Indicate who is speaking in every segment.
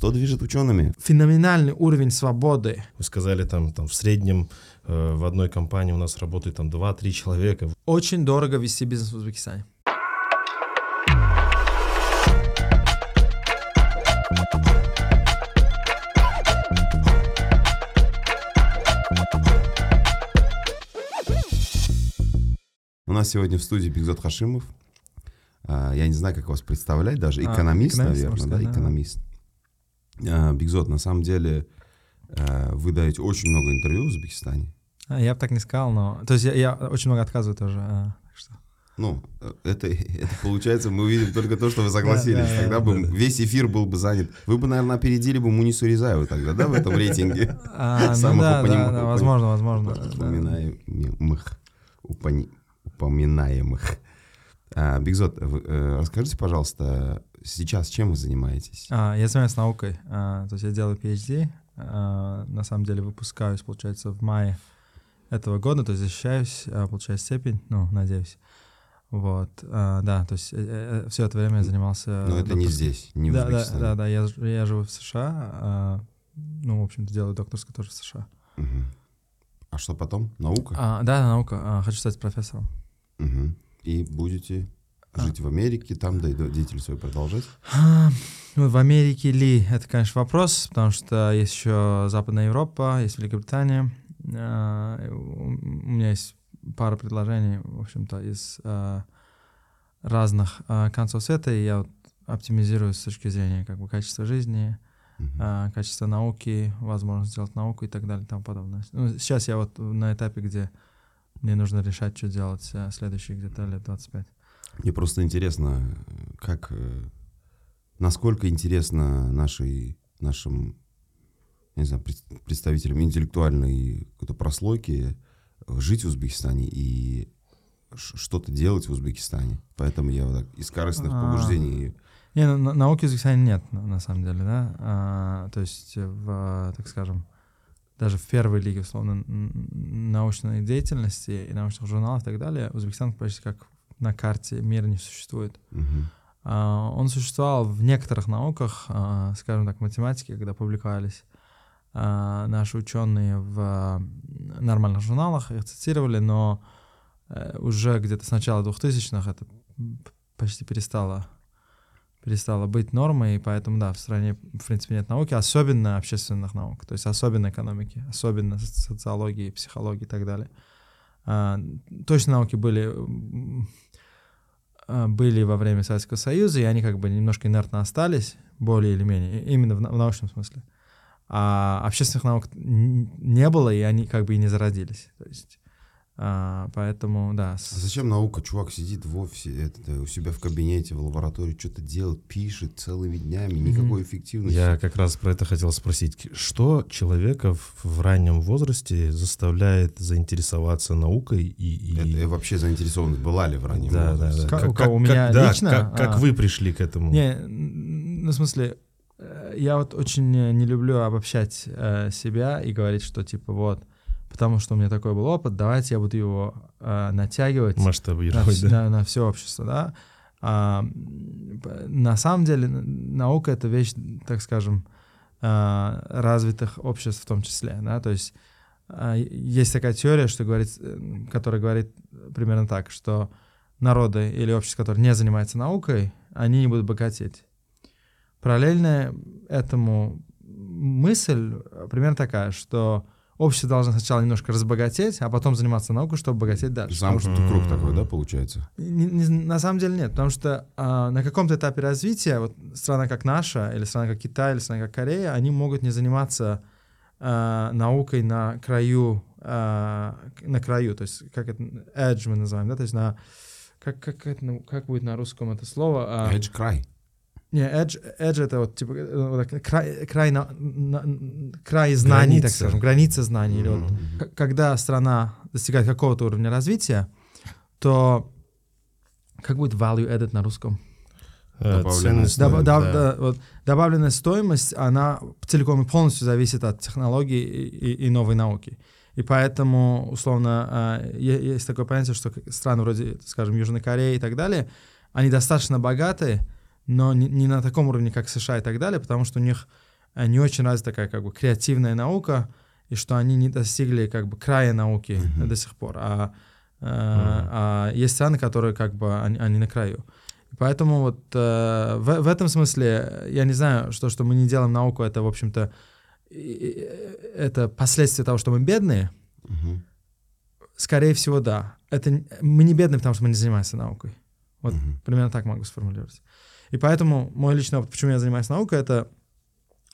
Speaker 1: Что движет учеными?
Speaker 2: Феноменальный уровень свободы.
Speaker 3: Вы сказали, там, там в среднем э, в одной компании у нас работает там 2-3 человека.
Speaker 2: Очень дорого вести бизнес в Узбекистане.
Speaker 1: У нас сегодня в студии Бигзот Хашимов. А, Я не знаю, как вас представлять, даже
Speaker 2: А,
Speaker 1: экономист,
Speaker 2: экономист,
Speaker 1: наверное, да,
Speaker 2: сказать, да.
Speaker 1: экономист. А, Бигзот, на самом деле, а, вы даете очень много интервью в Узбекистане.
Speaker 2: А, Я бы так не сказал, но... То есть я, я очень много отказываю тоже. что-
Speaker 1: Ну, это, это получается, мы увидим только то, что вы согласились.
Speaker 2: Да, да,
Speaker 1: Тогда
Speaker 2: да,
Speaker 1: бы весь эфир был бы занят. Вы бы, наверное, опередили бы Мунису Ризаеву тогда, да, в этом рейтинге?
Speaker 2: А, ну
Speaker 1: Самых упомя-
Speaker 2: да, возможно, возможно.
Speaker 1: упоминаемых. упони- упоминаемых. А, Бигзот, вы, э, расскажите, пожалуйста, сейчас чем вы занимаетесь?
Speaker 2: А, я занимаюсь наукой, а, то есть я делаю PhD, а, на самом деле выпускаюсь, получается, в мае этого года, то есть защищаюсь, а, получаю степень, ну, надеюсь. Вот, а, да, то есть все это время я занимался...
Speaker 1: Но это не
Speaker 2: докторской-
Speaker 1: здесь, не в
Speaker 2: да, да, да, да, я, я живу в США, а, ну, в общем-то, делаю докторскую тоже в США.
Speaker 1: Мгм. А что потом? Наука?
Speaker 2: А, да, наука, а, хочу стать профессором.
Speaker 1: Мгм. И будете. Жить в Америке, там да, деятельность свою продолжать?
Speaker 2: А, Ну, в Америке ли, это, конечно, вопрос, потому что есть еще Западная Европа, есть Великобритания. А, У меня есть пара предложений, в общем-то, из а, разных а, концов света, и я оптимизирую с точки зрения как бы качества жизни,
Speaker 1: Мгм.
Speaker 2: а, качества науки, возможность сделать науку и так далее и тому подобное. Ну, сейчас я вот на этапе, где мне нужно решать, что делать а, следующие где-то лет 25.
Speaker 1: Мне просто интересно, как, э, насколько интересно нашей, нашим, не знаю, пред- представителям интеллектуальной какой-то прослойки э, жить в Узбекистане и что-то делать в Узбекистане. Поэтому я вот так из корыстных
Speaker 2: А.
Speaker 1: побуждений...
Speaker 2: Не, ну, на- науки в Узбекистане нет, на, на самом деле, да. А, то есть в, так скажем, даже в первой лиге, условно, научной деятельности и научных журналов и так далее, Узбекистан почти как на карте мира не существует. А, он существовал в некоторых науках, а, скажем так, математике, когда публиковались а, наши ученые в нормальных журналах, их цитировали, но э, уже где-то с начала 2000-х это почти перестало перестало быть нормой, и поэтому, да, в стране, в принципе, нет науки, особенно общественных наук, то есть особенно экономики, особенно со- социологии, психологии и так далее. Точно науки были были во время Советского Союза, и они как бы немножко инертно остались, более или менее, именно в, на- в научном смысле. А общественных наук не было, и они как бы и не зародились. То есть, а, поэтому, да.
Speaker 1: А зачем наука? Чувак сидит в офисе, это, у себя в кабинете, в лаборатории, что-то делает, пишет целыми днями, никакой эффективности.
Speaker 3: Я как раз про это хотел спросить. Что человека в, в раннем возрасте заставляет заинтересоваться наукой и... и-
Speaker 1: Это вообще заинтересованность была ли в раннем
Speaker 3: да, да,
Speaker 1: возрасте?
Speaker 3: да.
Speaker 2: Как- у кого, у меня
Speaker 3: да,
Speaker 2: лично?
Speaker 3: Как, как
Speaker 2: А.
Speaker 3: вы пришли к этому?
Speaker 2: Не, ну, в смысле, э, я вот очень э, не люблю обобщать э, себя и говорить, что типа вот, потому что у меня такой был опыт, давайте я буду его э, натягивать на,
Speaker 3: Масштабировать,
Speaker 2: вс-
Speaker 3: да.
Speaker 2: на- на все общество, да. А, на самом деле наука это вещь, так скажем, а, развитых обществ в том числе, да, то есть а, есть такая теория, что говорит, э, которая говорит примерно так, что народы или общества, которые не занимаются наукой, они не будут богатеть. Параллельно этому мысль э, примерно такая, что общество должно сначала немножко разбогатеть, а потом заниматься наукой, чтобы богатеть дальше.
Speaker 1: Замкнутый круг
Speaker 3: Мгм.
Speaker 1: такой, да, получается?
Speaker 2: Не- не- на самом деле нет, потому что а, на каком-то этапе развития вот страна как наша, или страна как Китай, или страна как Корея, они могут не заниматься а, наукой на краю, а, на краю, то есть как это edge мы называем, да, то есть на как как это, на- как будет на русском это слово? А,
Speaker 1: Edge край.
Speaker 2: Не, edge, edge это вот типа э, вот так, край, край, на- на- край знаний, так
Speaker 3: Граница.
Speaker 2: скажем, граница знаний. или вот когда страна достигает какого-то уровня развития, то как будет value added на русском?
Speaker 3: Э,
Speaker 1: Добавленная
Speaker 3: ценность.
Speaker 2: Доб-
Speaker 3: да.
Speaker 2: да, вот, добавленная стоимость, она целиком и полностью зависит от технологий и, и- и новой науки. И поэтому, условно, е- есть такое понятие, что страны вроде, скажем, Южной Кореи и так далее, они достаточно богаты, но не, не на таком уровне, как США и так далее, потому что у них э, не очень развита такая как бы креативная наука, и что они не достигли как бы края науки
Speaker 1: Мгм.
Speaker 2: до сих пор. А, э, а есть страны, которые как бы они, они на краю. Поэтому вот э, в, в этом смысле я не знаю, что, что мы не делаем науку, это, в общем-то, и- это последствия того, что мы бедные.
Speaker 1: Мгм.
Speaker 2: Скорее всего, да. Это мы не бедные, потому что мы не занимаемся наукой. Вот
Speaker 1: Мгм.
Speaker 2: примерно так могу сформулировать. И поэтому мой личный опыт, почему я занимаюсь наукой, это,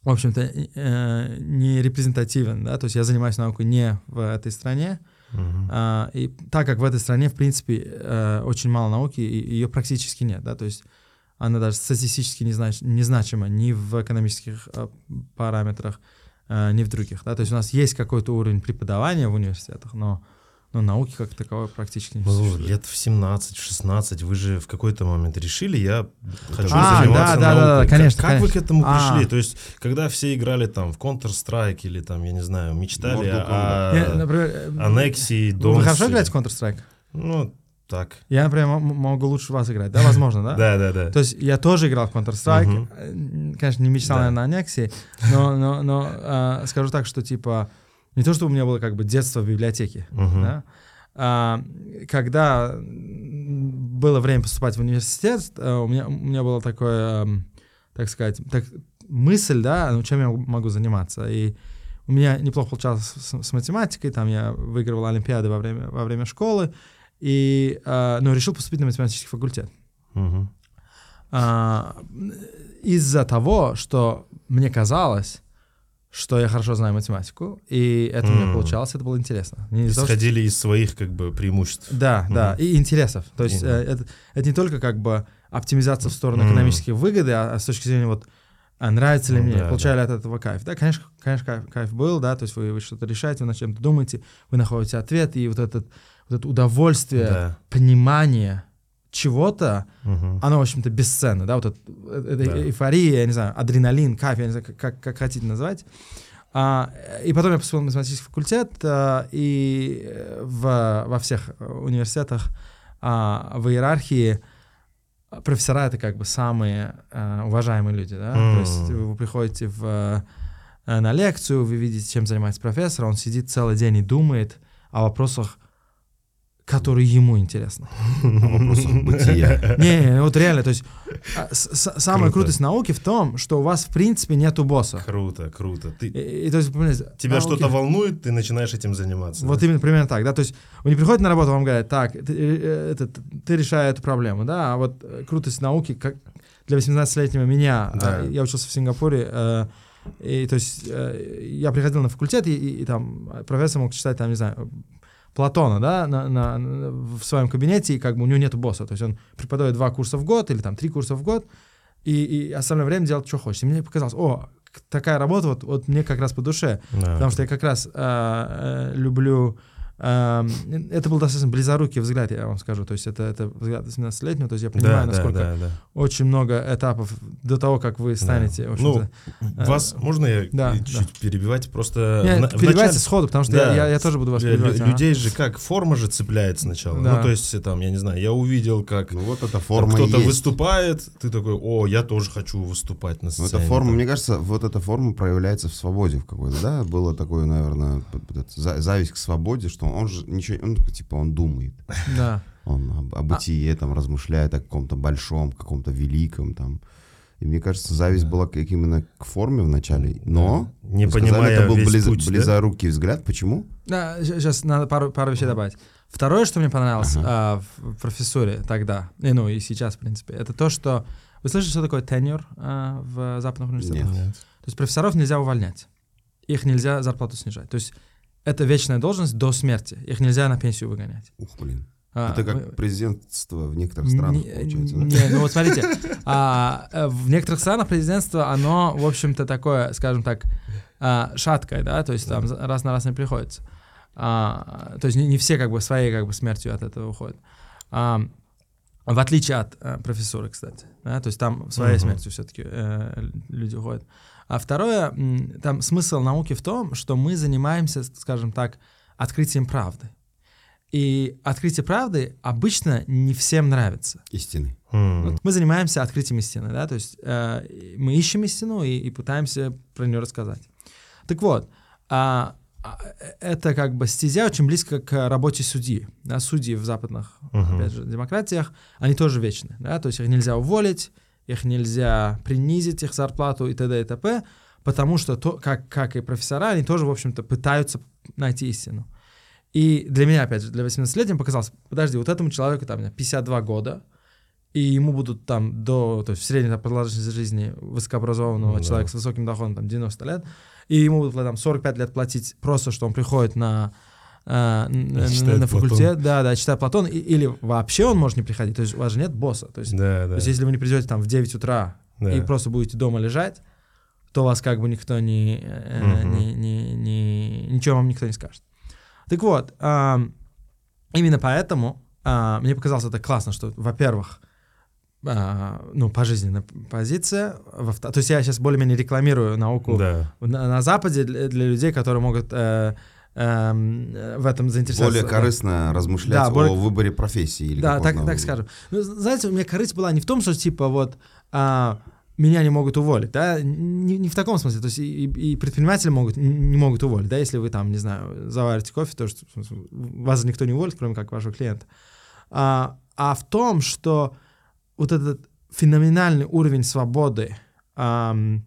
Speaker 2: в общем-то, э, не репрезентативен, да, то есть я занимаюсь наукой не в этой стране,
Speaker 3: Мгм.
Speaker 2: а, и так как в этой стране, в принципе, э, очень мало науки, и ее практически нет, да, то есть она даже статистически не знач- незначима ни в экономических э, параметрах, э, ни в других, да, то есть у нас есть какой-то уровень преподавания в университетах, но, но науки как таковой практически не
Speaker 3: Ну,
Speaker 2: существует.
Speaker 3: лет в 17-16 вы же в какой-то момент решили, я хочу
Speaker 2: А,
Speaker 3: заниматься
Speaker 2: да, да, да, да,
Speaker 3: наукой.
Speaker 2: конечно,
Speaker 3: Как, как вы к этому
Speaker 2: А.
Speaker 3: пришли? То есть, когда все играли там в Counter-Strike или там, я не знаю, мечтали
Speaker 1: Mortal
Speaker 3: о,
Speaker 2: Я, например, э,
Speaker 3: аннексии,
Speaker 2: Вы хорошо играете в Counter-Strike?
Speaker 3: Ну, так.
Speaker 2: Я, например, могу лучше вас играть, да, возможно, да?
Speaker 3: Да, да, да.
Speaker 2: То есть я тоже играл в Counter-Strike, э, конечно, не мечтал,
Speaker 3: Да.
Speaker 2: наверное, о аннексии, но, но, но э, скажу так, что типа не то, что у меня было как бы детство в библиотеке,
Speaker 3: Мгм.
Speaker 2: да, а, когда было время поступать в университет, э, у меня, у меня было такое, эм, так сказать, так, мысль, да, ну, чем я могу заниматься. И у меня неплохо получалось с, с математикой, там я выигрывал олимпиады во время, во время школы, и, э, но решил поступить на математический факультет.
Speaker 3: Мгм.
Speaker 2: А, из-за того, что мне казалось, что я хорошо знаю математику, и это у меня получалось, это было интересно. Не того, что-
Speaker 3: Исходили из своих как бы преимуществ.
Speaker 2: Да, да,
Speaker 3: Мгм.
Speaker 2: и интересов. То есть
Speaker 3: Мгм.
Speaker 2: э, это, это не только как бы оптимизация в сторону
Speaker 3: Мгм.
Speaker 2: экономической выгоды, а, а с точки зрения вот а нравится ли
Speaker 3: Ну
Speaker 2: мне,
Speaker 3: да,
Speaker 2: получаю ли от этого кайф. Да, конечно, конечно, кайф, кайф был, да, то есть вы, вы что-то решаете, вы над чем-то думаете, вы находите ответ, и вот, этот, вот это удовольствие,
Speaker 3: Да.
Speaker 2: понимание чего-то,
Speaker 3: Мгм.
Speaker 2: оно, в общем-то, бесценно, да, вот это
Speaker 3: Да.
Speaker 2: эйфория, я не знаю, адреналин, кайф, я не знаю, как, как, хотите назвать. А, и потом я поступил на математический факультет, а, и э, в, во всех э, университетах а, в иерархии профессора — это как бы самые а, уважаемые люди, да, то есть вы приходите в, на лекцию, вы видите, чем занимается профессор, он сидит целый день и думает о вопросах, которые ему интересны.
Speaker 1: Вопросах бытия.
Speaker 2: Не, вот реально, то есть а, самая
Speaker 3: Круто.
Speaker 2: крутость науки в том, что у вас в принципе нету босса.
Speaker 3: Круто, круто. Ты,
Speaker 2: И, то есть,
Speaker 3: тебя что-то волнует, ты начинаешь этим заниматься.
Speaker 2: Вот именно примерно так, да, то есть вы не приходите на работу, вам говорят, так, ты, э, это, ты решаешь эту проблему, да, а вот э, крутость науки, как для 18-летнего меня,
Speaker 3: Да.
Speaker 2: а, я учился в Сингапуре, э, и то есть э, я приходил на факультет, и, и- и там профессор мог читать, там, не знаю, Платона, да, на, на- на- в своем кабинете, и как бы у него нету босса, то есть он преподает два курса в год или там три курса в год, и, и остальное время делать, что хочет. И мне показалось, о, такая работа, вот, вот мне как раз по душе.
Speaker 3: Да.
Speaker 2: Потому что я как раз э, э, люблю... э, это был достаточно близорукий взгляд, я вам скажу. То есть это, это взгляд 17-летнего, то есть я понимаю,
Speaker 3: да,
Speaker 2: насколько
Speaker 3: да, да.
Speaker 2: очень много этапов до того, как вы станете, в общем-то...
Speaker 3: Вас можно я
Speaker 2: да,
Speaker 3: чуть
Speaker 2: да.
Speaker 3: перебивать? Просто
Speaker 2: Не,
Speaker 3: в на-
Speaker 2: перебивайте
Speaker 3: начале-
Speaker 2: сходу, потому что
Speaker 3: Да.
Speaker 2: я, я тоже буду вас
Speaker 3: Лю-
Speaker 2: перебивать. ага.
Speaker 3: Людей же как, форма же цепляет сначала.
Speaker 2: Да.
Speaker 3: Ну, то есть, там, я не знаю, я увидел, как
Speaker 1: Ну вот эта форма
Speaker 3: кто-то
Speaker 1: есть.
Speaker 3: выступает, ты такой, о, я тоже хочу выступать на
Speaker 1: Ну,
Speaker 3: сцене.
Speaker 1: эта форма,
Speaker 3: там.
Speaker 1: мне кажется, вот эта форма проявляется в свободе в какой-то, да? Было такое, наверное, зависть к свободе, что он же ничего, он типа он думает,
Speaker 2: Да.
Speaker 1: он об, о бытие там размышляет о каком-то большом, каком-то великом там. И мне кажется, зависть была к, именно к форме вначале, но
Speaker 3: Не
Speaker 1: вы сказали,
Speaker 3: понимая
Speaker 1: это был
Speaker 3: весь
Speaker 1: близ-
Speaker 3: путь, да?
Speaker 1: близорукий взгляд. Почему?
Speaker 2: Да, сейчас надо пару, пару вещей добавить. Второе, что мне понравилось
Speaker 1: Ага.
Speaker 2: а, в профессуре тогда, и, ну и сейчас, в принципе, это то, что... Вы слышали, что такое тенюр а, в западных университетах?
Speaker 1: Нет.
Speaker 3: Нет.
Speaker 2: То есть профессоров нельзя увольнять. Их нельзя зарплату снижать. То есть это вечная должность до смерти. Их нельзя на пенсию выгонять.
Speaker 1: Ух, блин.
Speaker 2: А,
Speaker 1: это как президентство в некоторых странах
Speaker 2: не,
Speaker 1: получается. да?
Speaker 2: не, ну вот смотрите, а, э, в некоторых странах президентство, оно, в общем-то, такое, скажем так, а, шаткое, да, то есть там раз на раз не приходится. А, то есть не, не все как бы своей как бы смертью от этого уходят. А, в отличие от э, профессуры, кстати, да, то есть там своей
Speaker 3: Мгм.
Speaker 2: смертью все-таки люди уходят. А второе, там смысл науки в том, что мы занимаемся, скажем так, открытием правды. И открытие правды обычно не всем нравится.
Speaker 1: Истины.
Speaker 2: Вот мы занимаемся открытием истины, да, то есть э, мы ищем истину и, и пытаемся про нее рассказать. Так вот, а, а, это как бы стезя очень близко к работе судьи. Да, судьи в западных,
Speaker 3: Мгм.
Speaker 2: опять же, демократиях, они тоже вечны, да, то есть их нельзя уволить, их нельзя принизить, их зарплату и т.д. и т.п., потому что, то, как, как и профессора, они тоже, в общем-то, пытаются найти истину. И для меня, опять же, для 18-летнего показалось, подожди, вот этому человеку там 52 года, и ему будут там до, то есть в средней там, продолжительности жизни высокообразованного
Speaker 3: Да.
Speaker 2: человека с высоким доходом там 90 лет, и ему будут там 45 лет платить просто, что он приходит на, э, на, на
Speaker 3: Платон.
Speaker 2: факультет, да, да, читает Платон, и- или вообще он может не приходить, то есть у вас же нет босса, то есть,
Speaker 3: Да,
Speaker 2: то
Speaker 3: да.
Speaker 2: есть если вы не придете там в 9 утра
Speaker 3: да.
Speaker 2: и просто будете дома лежать, то вас как бы никто не, э,
Speaker 3: Мгм.
Speaker 2: не- не- не- ничего вам никто не скажет. Так вот, ам, именно поэтому а, мне показалось это классно, что, во-первых, а, ну, пожизненная позиция, то есть я сейчас более-менее рекламирую науку
Speaker 3: Да.
Speaker 2: на, на Западе для, для людей, которые могут э, эм, в этом заинтересоваться.
Speaker 1: Более корыстно размышлять
Speaker 2: Да, более-
Speaker 1: о выборе профессии. Или
Speaker 2: Да, так, так скажем. Ну, знаете, у меня корысть была не в том, что типа вот а, меня не могут уволить, да, не, не в таком смысле. То есть и, и- предприниматели могут, не могут уволить, да, если вы там, не знаю, заварите кофе, то что вас никто не уволит, кроме как вашего клиента. А, а в том, что вот этот феноменальный уровень свободы ам,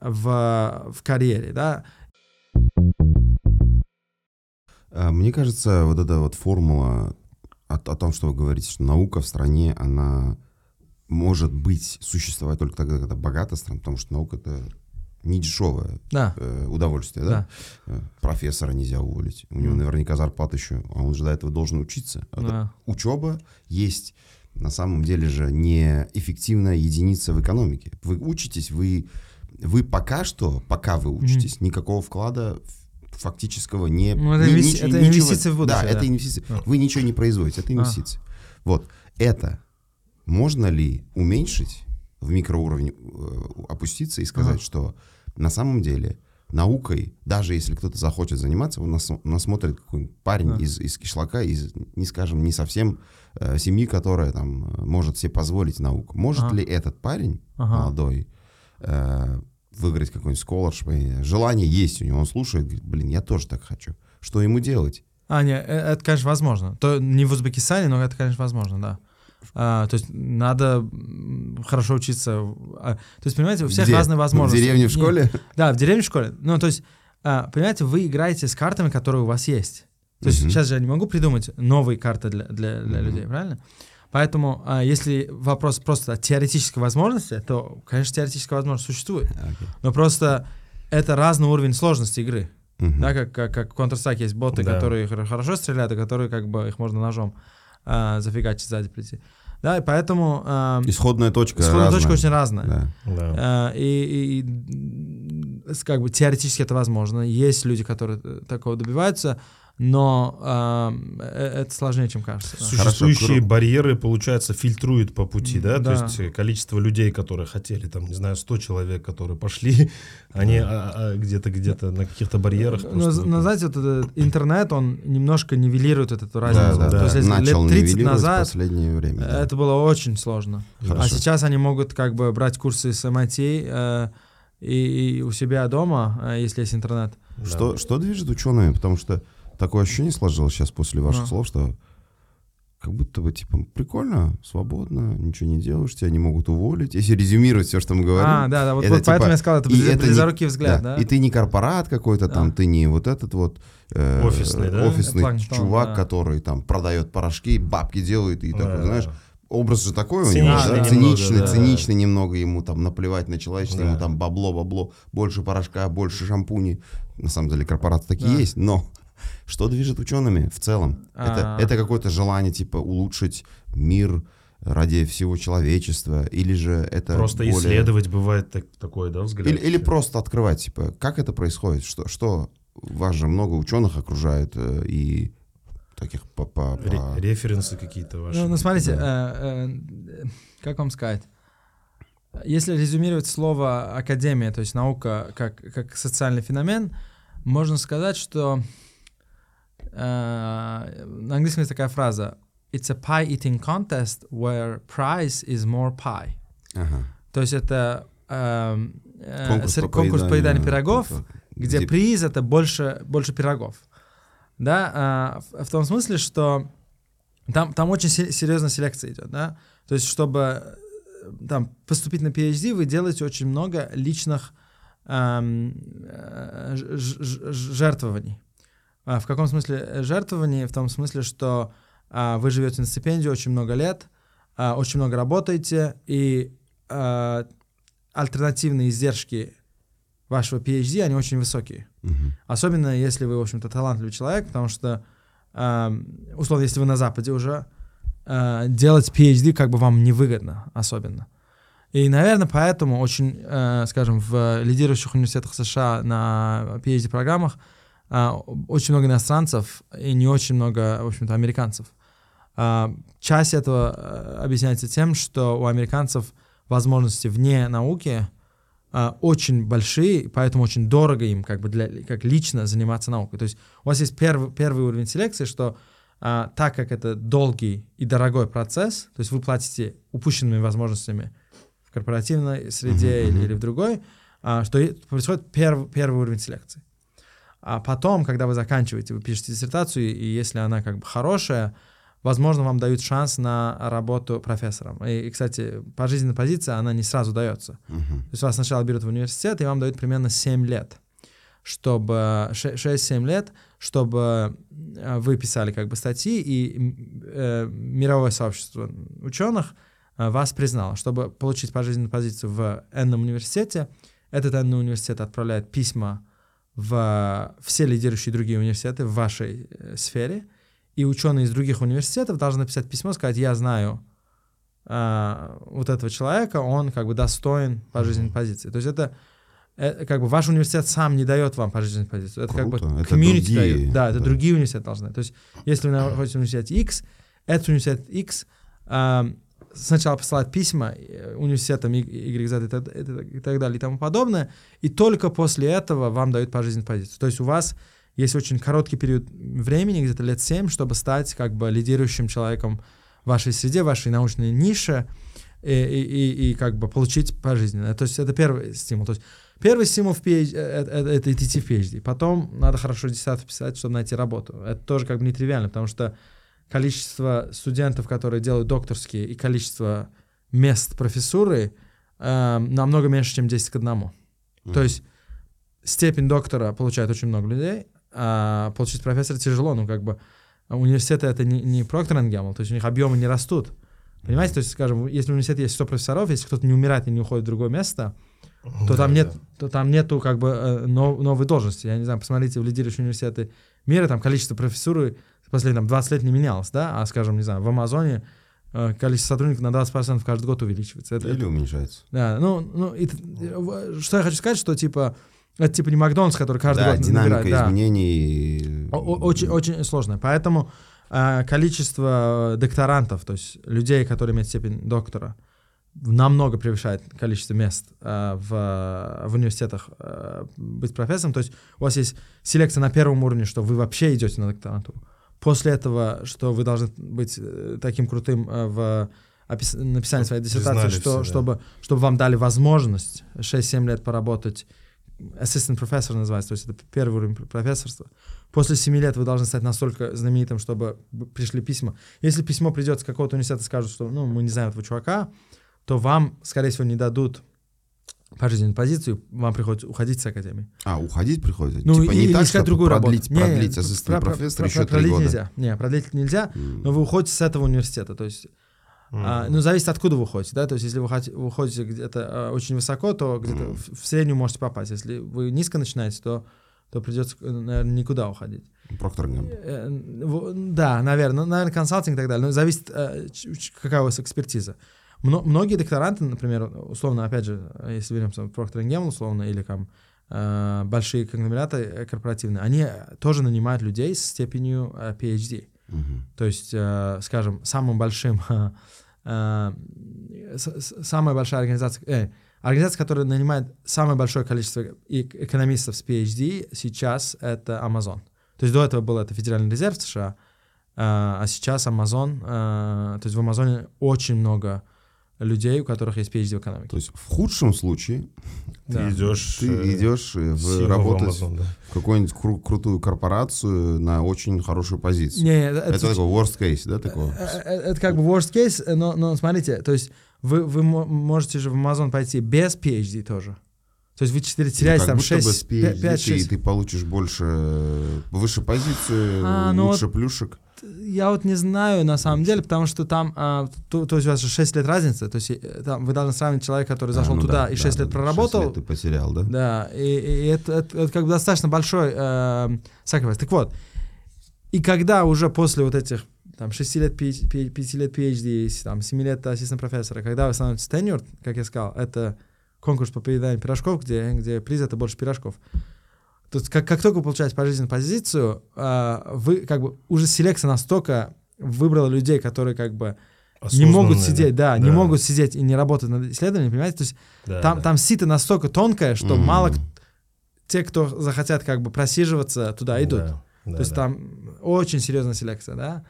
Speaker 2: в, в карьере, да,
Speaker 1: Мне кажется, вот эта вот формула о, о том, что вы говорите, что наука в стране, она может быть, существовать только тогда, когда богатая страна, потому что наука — это не дешевое
Speaker 2: да,
Speaker 1: э, удовольствие, да?
Speaker 2: да,
Speaker 1: Э, Профессора нельзя уволить. У него наверняка зарплата еще, а он же до этого должен учиться. Это
Speaker 2: да.
Speaker 1: учеба есть на самом деле же неэффективная единица в экономике. Вы учитесь, вы, вы пока что, пока вы учитесь, никакого вклада фактического не...
Speaker 2: Ну, это
Speaker 1: ни-
Speaker 2: инвести-
Speaker 1: ничего-
Speaker 2: это
Speaker 1: ничего-
Speaker 2: инвестиции в будущее,
Speaker 1: Да, это
Speaker 2: да.
Speaker 1: инвестиции.
Speaker 2: А.
Speaker 1: Вы ничего не производите, это инвестиции. Вот. Это можно ли уменьшить в микроуровень, э, опуститься и сказать,
Speaker 2: Ага.
Speaker 1: что на самом деле наукой, даже если кто-то захочет заниматься, он нас, насмотрит какой-нибудь парень
Speaker 2: Да.
Speaker 1: из, из кишлака, из, не скажем, не совсем э, семьи, которая там э, может себе позволить науку. Может
Speaker 2: Ага.
Speaker 1: ли этот парень
Speaker 2: Ага.
Speaker 1: молодой э, выиграть какой-нибудь scholarship? Желание есть у него, он слушает, говорит, блин, я тоже так хочу. Что ему делать?
Speaker 2: А, не, э, это, конечно, возможно. То не в Узбекистане, но это, конечно, возможно, да. А, то есть надо хорошо учиться. А, то есть, понимаете, у всех
Speaker 1: Где?
Speaker 2: разные возможности.
Speaker 1: В деревне, в
Speaker 2: Не,
Speaker 1: школе?
Speaker 2: да, в деревне, в школе. Ну, то есть, а, понимаете, вы играете с картами, которые у вас есть. То есть
Speaker 1: Мгм.
Speaker 2: сейчас же я не могу придумать новые карты для, для, для
Speaker 1: Мгм.
Speaker 2: людей, правильно? Поэтому, а, если вопрос просто о теоретической возможности, то, конечно, теоретическая возможность существует.
Speaker 1: Окей.
Speaker 2: Но просто это разный уровень сложности игры.
Speaker 1: Мгм.
Speaker 2: Да, как, как, как в Counter-Strike есть боты,
Speaker 3: Да.
Speaker 2: которые хор- хорошо стреляют, и которые как бы их можно ножом а, зафигачить сзади прийти. Да, и поэтому а,
Speaker 1: Исходная точка
Speaker 2: исходная
Speaker 1: разная.
Speaker 2: точка очень разная.
Speaker 1: Да.
Speaker 3: Да.
Speaker 2: А, и, и- как бы теоретически это возможно. Есть люди, которые э, такого добиваются, но а, э, это сложнее, чем кажется. да.
Speaker 3: Существующие
Speaker 1: Хорошо,
Speaker 3: барьеры, получается, фильтруют по пути, да?
Speaker 2: Да.
Speaker 3: То есть э, количество людей, которые хотели, там, не знаю, 100 человек, которые пошли, они а, а, где-то где-то на каких-то барьерах.
Speaker 2: Но,
Speaker 3: просто-
Speaker 2: но, знаете, вот этот интернет, он немножко нивелирует эту
Speaker 1: Да,
Speaker 2: разницу.
Speaker 1: да,
Speaker 2: То
Speaker 1: да.
Speaker 2: есть, если
Speaker 1: Начал
Speaker 2: лет 30
Speaker 1: нивелировать в
Speaker 2: назад
Speaker 1: последнее время. да.
Speaker 2: Это было очень сложно.
Speaker 1: Хорошо.
Speaker 2: А сейчас они могут как бы брать курсы с MIT э, и, и у себя дома, э, если есть интернет.
Speaker 3: Да.
Speaker 1: Что, что движет учеными? Потому что такое ощущение сложилось сейчас после ваших
Speaker 2: А.
Speaker 1: слов, что как будто бы, типа, прикольно, свободно, ничего не делаешь, тебя не могут уволить. Если резюмировать все, что мы говорим.
Speaker 2: а, да, да, вот,
Speaker 1: это
Speaker 2: вот поэтому
Speaker 1: типа-
Speaker 2: я сказал, это
Speaker 1: и это не-
Speaker 2: близорукий взгляд, да?
Speaker 1: И ты не корпорат какой-то там,
Speaker 2: Да.
Speaker 1: ты не вот этот вот э,
Speaker 3: Офисный, да?
Speaker 1: офисный
Speaker 2: Планктон,
Speaker 1: чувак,
Speaker 2: да.
Speaker 1: который там продает порошки, бабки делает и
Speaker 3: Да,
Speaker 1: такой,
Speaker 3: да,
Speaker 1: знаешь,
Speaker 3: да.
Speaker 1: образ же такой у него,
Speaker 3: Циничный
Speaker 1: да?
Speaker 2: немного,
Speaker 1: циничный,
Speaker 3: да.
Speaker 1: циничный немного ему там наплевать на человечество,
Speaker 3: Да.
Speaker 1: ему там бабло, бабло, больше порошка, больше шампуней. На самом деле корпорации такие
Speaker 2: Да.
Speaker 1: есть, но что движет учеными в целом? Это,
Speaker 2: А.
Speaker 1: это какое-то желание типа улучшить мир ради всего человечества, или же это
Speaker 3: Просто
Speaker 1: более-
Speaker 3: исследовать бывает так- такой, да, взгляд.
Speaker 1: или, или просто открывать, типа, как это происходит, что, что вас же много ученых окружает э, и таких по, по- по-
Speaker 3: Ре- референсы какие-то ваши.
Speaker 2: Ну, ну, смотрите, э, э, как вам сказать? Если резюмировать слово академия, то есть наука как, как социальный феномен, можно сказать, что на английском есть такая фраза «It's a pie-eating contest where prize is more pie».
Speaker 1: Ага.
Speaker 2: То есть это эм, э,
Speaker 1: Конкурс по
Speaker 2: конкурс по поеданию
Speaker 1: поеданию
Speaker 2: пирогов,
Speaker 1: пирогов,
Speaker 2: где приз это больше, больше пирогов. Да, а, в, в том смысле, что там, там очень се- серьезная селекция идет, да. То есть, чтобы э, там поступить на PhD, вы делаете очень много личных эм, э, жертвований. А в каком смысле э, жертвований? В том смысле, что а, вы живете на стипендию очень много лет, а, очень много работаете, и а, альтернативные издержки вашего PhD, они очень высокие.
Speaker 1: Мгм.
Speaker 2: Особенно если вы, в общем-то, талантливый человек, потому что, эм, условно, если вы на Западе уже, э, делать PhD как бы вам невыгодно особенно. И, наверное, поэтому очень, э, скажем, в лидирующих университетах США на PhD-программах э, очень много иностранцев и не очень много, в общем-то, американцев. А, Часть этого э, объясняется тем, что у американцев возможности вне науки а, очень большие, поэтому очень дорого им как бы для, как лично заниматься наукой. То есть у вас есть первый, первый уровень селекции, что а, так как это долгий и дорогой процесс, то есть вы платите упущенными возможностями в корпоративной среде
Speaker 1: Мгм,
Speaker 2: или, или в другой, а, что происходит перв- первый уровень селекции. А потом, когда вы заканчиваете, вы пишете диссертацию, и если она как бы хорошая, возможно, вам дают шанс на работу профессором. И, и, кстати, пожизненная позиция, она не сразу дается.
Speaker 1: Мгм.
Speaker 2: То есть вас сначала берут в университет, и вам дают примерно 7 лет, чтобы 6-7 лет, чтобы э, вы писали как бы статьи, и э, мировое сообщество ученых э, вас признало. Чтобы получить пожизненную позицию в энном университете, этот энный университет отправляет письма в все лидирующие другие университеты в вашей э, сфере, и ученые из других университетов должны написать письмо, сказать, я знаю а, вот этого человека, он как бы достоин пожизненной позиции. То есть это э, как бы ваш университет сам не дает вам пожизненную позицию. Это как бы
Speaker 1: Круто. Это
Speaker 2: комьюнити
Speaker 1: другие,
Speaker 2: дает. Да, это
Speaker 1: да.
Speaker 2: другие университеты должны. То есть если вы находитесь в университете X, этот университет X а, сначала посылает письма э, университетам Y, Y, Z и так, и так далее и тому подобное, и только после этого вам дают пожизненную позицию. То есть у вас есть очень короткий период времени, где-то лет 7, чтобы стать как бы лидирующим человеком в вашей среде, в вашей научной нише, и, и, и, и как бы получить пожизненно. То есть это первый стимул. То есть первый стимул в PhD, э, это, это, это идти в PhD. Потом надо хорошо диссертацию писать, чтобы найти работу. Это тоже как бы нетривиально, потому что количество студентов, которые делают докторские, и количество мест профессуры э, намного меньше, чем 10 к 1. То есть степень доктора получает очень много людей, а получить профессора тяжело, ну как бы университеты это не, не Procter Gamble, то есть у них объемы не растут. Понимаете, то есть, скажем, если в университете есть 100 профессоров, если кто-то не умирает и не уходит в другое место, то там нет, то там нету как бы э, нов- новой должности. Я не знаю, посмотрите в лидирующие университеты мира, там количество профессуры последние там, 20 лет не менялось, да, а, скажем, не знаю, в Амазоне э, количество сотрудников на 20% каждый год увеличивается. Это,
Speaker 1: Или
Speaker 2: это-
Speaker 1: уменьшается.
Speaker 2: да, ну, ну и что я хочу сказать, что типа это типа не Макдональдс, который каждый
Speaker 1: да,
Speaker 2: год
Speaker 1: динамика
Speaker 2: набирает,
Speaker 1: изменений.
Speaker 2: Очень, очень сложно. Поэтому э, количество докторантов, то есть людей, которые имеют степень доктора, намного превышает количество мест э, в, в университетах э, быть профессором. То есть у вас есть селекция на первом уровне, что вы вообще идете на докторантуру. После этого, что вы должны быть э, таким крутым э, в опис- написании своей диссертации, что,
Speaker 3: все, да.
Speaker 2: чтобы, чтобы вам дали возможность 6-7 лет поработать assistant профессор называется, то есть это первый уровень пр- профессорства. После 7 лет вы должны стать настолько знаменитым, чтобы пришли письма. Если письмо придет с какого-то университета и скажут, что ну, мы не знаем этого чувака, то вам, скорее всего, не дадут пожизненную позицию, вам приходится уходить с академии.
Speaker 1: А, уходить приходится?
Speaker 2: Ну,
Speaker 1: типа
Speaker 2: и-
Speaker 1: не так,
Speaker 2: искать другую
Speaker 1: продлить,
Speaker 2: работу. Не, не,
Speaker 1: продлить
Speaker 2: про-
Speaker 1: ассистент
Speaker 2: про-
Speaker 1: профессора
Speaker 2: про-
Speaker 1: еще три
Speaker 2: продлить
Speaker 1: года.
Speaker 2: нельзя. Не, продлить нельзя,
Speaker 1: М.
Speaker 2: но вы уходите с этого университета. То есть а, ну, зависит, откуда вы уходите, да, то есть если вы вы уходите где-то а, очень высоко, то где-то
Speaker 1: Мгм.
Speaker 2: в, в среднюю можете попасть. Если вы низко начинаете, то, то придется, наверное, никуда уходить.
Speaker 1: Проктор Гэмбл.
Speaker 2: Э, в- Да, наверное, ну, наверное, консалтинг и так далее, но зависит, э, какая у вас экспертиза. Мно- многие докторанты, например, условно, опять же, если вернемся в Procter Gamble, условно, или там э, большие конгломераты э, корпоративные, они тоже нанимают людей с степенью э, PhD.
Speaker 1: Мгм.
Speaker 2: То есть, э, скажем, самым большим, э, самая большая организация, э, организация, которая нанимает самое большое количество экономистов с PhD сейчас, это Amazon. То есть до этого был это Федеральный резерв США, а, сейчас Amazon, то есть в Амазоне очень много людей, у которых есть PhD в экономике.
Speaker 1: То есть в худшем случае
Speaker 2: Да.
Speaker 3: Ты идешь,
Speaker 1: ты
Speaker 3: э,
Speaker 1: идешь э, в
Speaker 3: CEO в
Speaker 1: работать
Speaker 3: Amazon, да.
Speaker 1: в какую-нибудь кру- крутую корпорацию на очень хорошую позицию.
Speaker 2: Не, это,
Speaker 1: Это такой worst case, да, такого?
Speaker 2: Э, э, Это как бы worst case, э, но, но смотрите, то есть вы, вы мо- можете же в Amazon пойти без PhD тоже. То есть вы теперь теряете
Speaker 1: Ну, как
Speaker 2: там
Speaker 1: будто бы
Speaker 2: 6,
Speaker 1: с PhD
Speaker 2: 5,
Speaker 1: ты,
Speaker 2: 6.
Speaker 1: ты получишь больше, э, выше позицию,
Speaker 2: А, ну
Speaker 1: лучше плюшек.
Speaker 2: Я вот не знаю на самом деле, потому что там, а, то, то есть у вас же 6 лет разницы, то есть э, там вы должны сравнить человека, который зашел
Speaker 1: А, ну
Speaker 2: туда
Speaker 1: да,
Speaker 2: и
Speaker 1: да,
Speaker 2: 6
Speaker 1: да,
Speaker 2: лет проработал.
Speaker 1: шесть лет ты потерял, да?
Speaker 2: Да, и, и это, это- это как бы достаточно большой э, sacrifice. Так вот, и когда уже после вот этих там 6 лет, 5, лет PhD, там 7 лет ассистент профессора, когда вы становитесь tenured, как я сказал, это конкурс по поеданию пирожков, где, где приз это больше пирожков. Есть как, как только вы получаете пожизненную позицию, э, вы как бы уже селекция настолько выбрала людей, которые как бы не могут сидеть, да, не
Speaker 3: Да.
Speaker 2: могут сидеть и не работать над исследованием, понимаете? То есть
Speaker 3: Да,
Speaker 2: там,
Speaker 3: да.
Speaker 2: там сито настолько тонкое, что
Speaker 1: Мгм.
Speaker 2: мало те, кто захотят как бы просиживаться, туда идут.
Speaker 3: Да, да,
Speaker 2: То есть
Speaker 3: да.
Speaker 2: там очень серьезная селекция, да.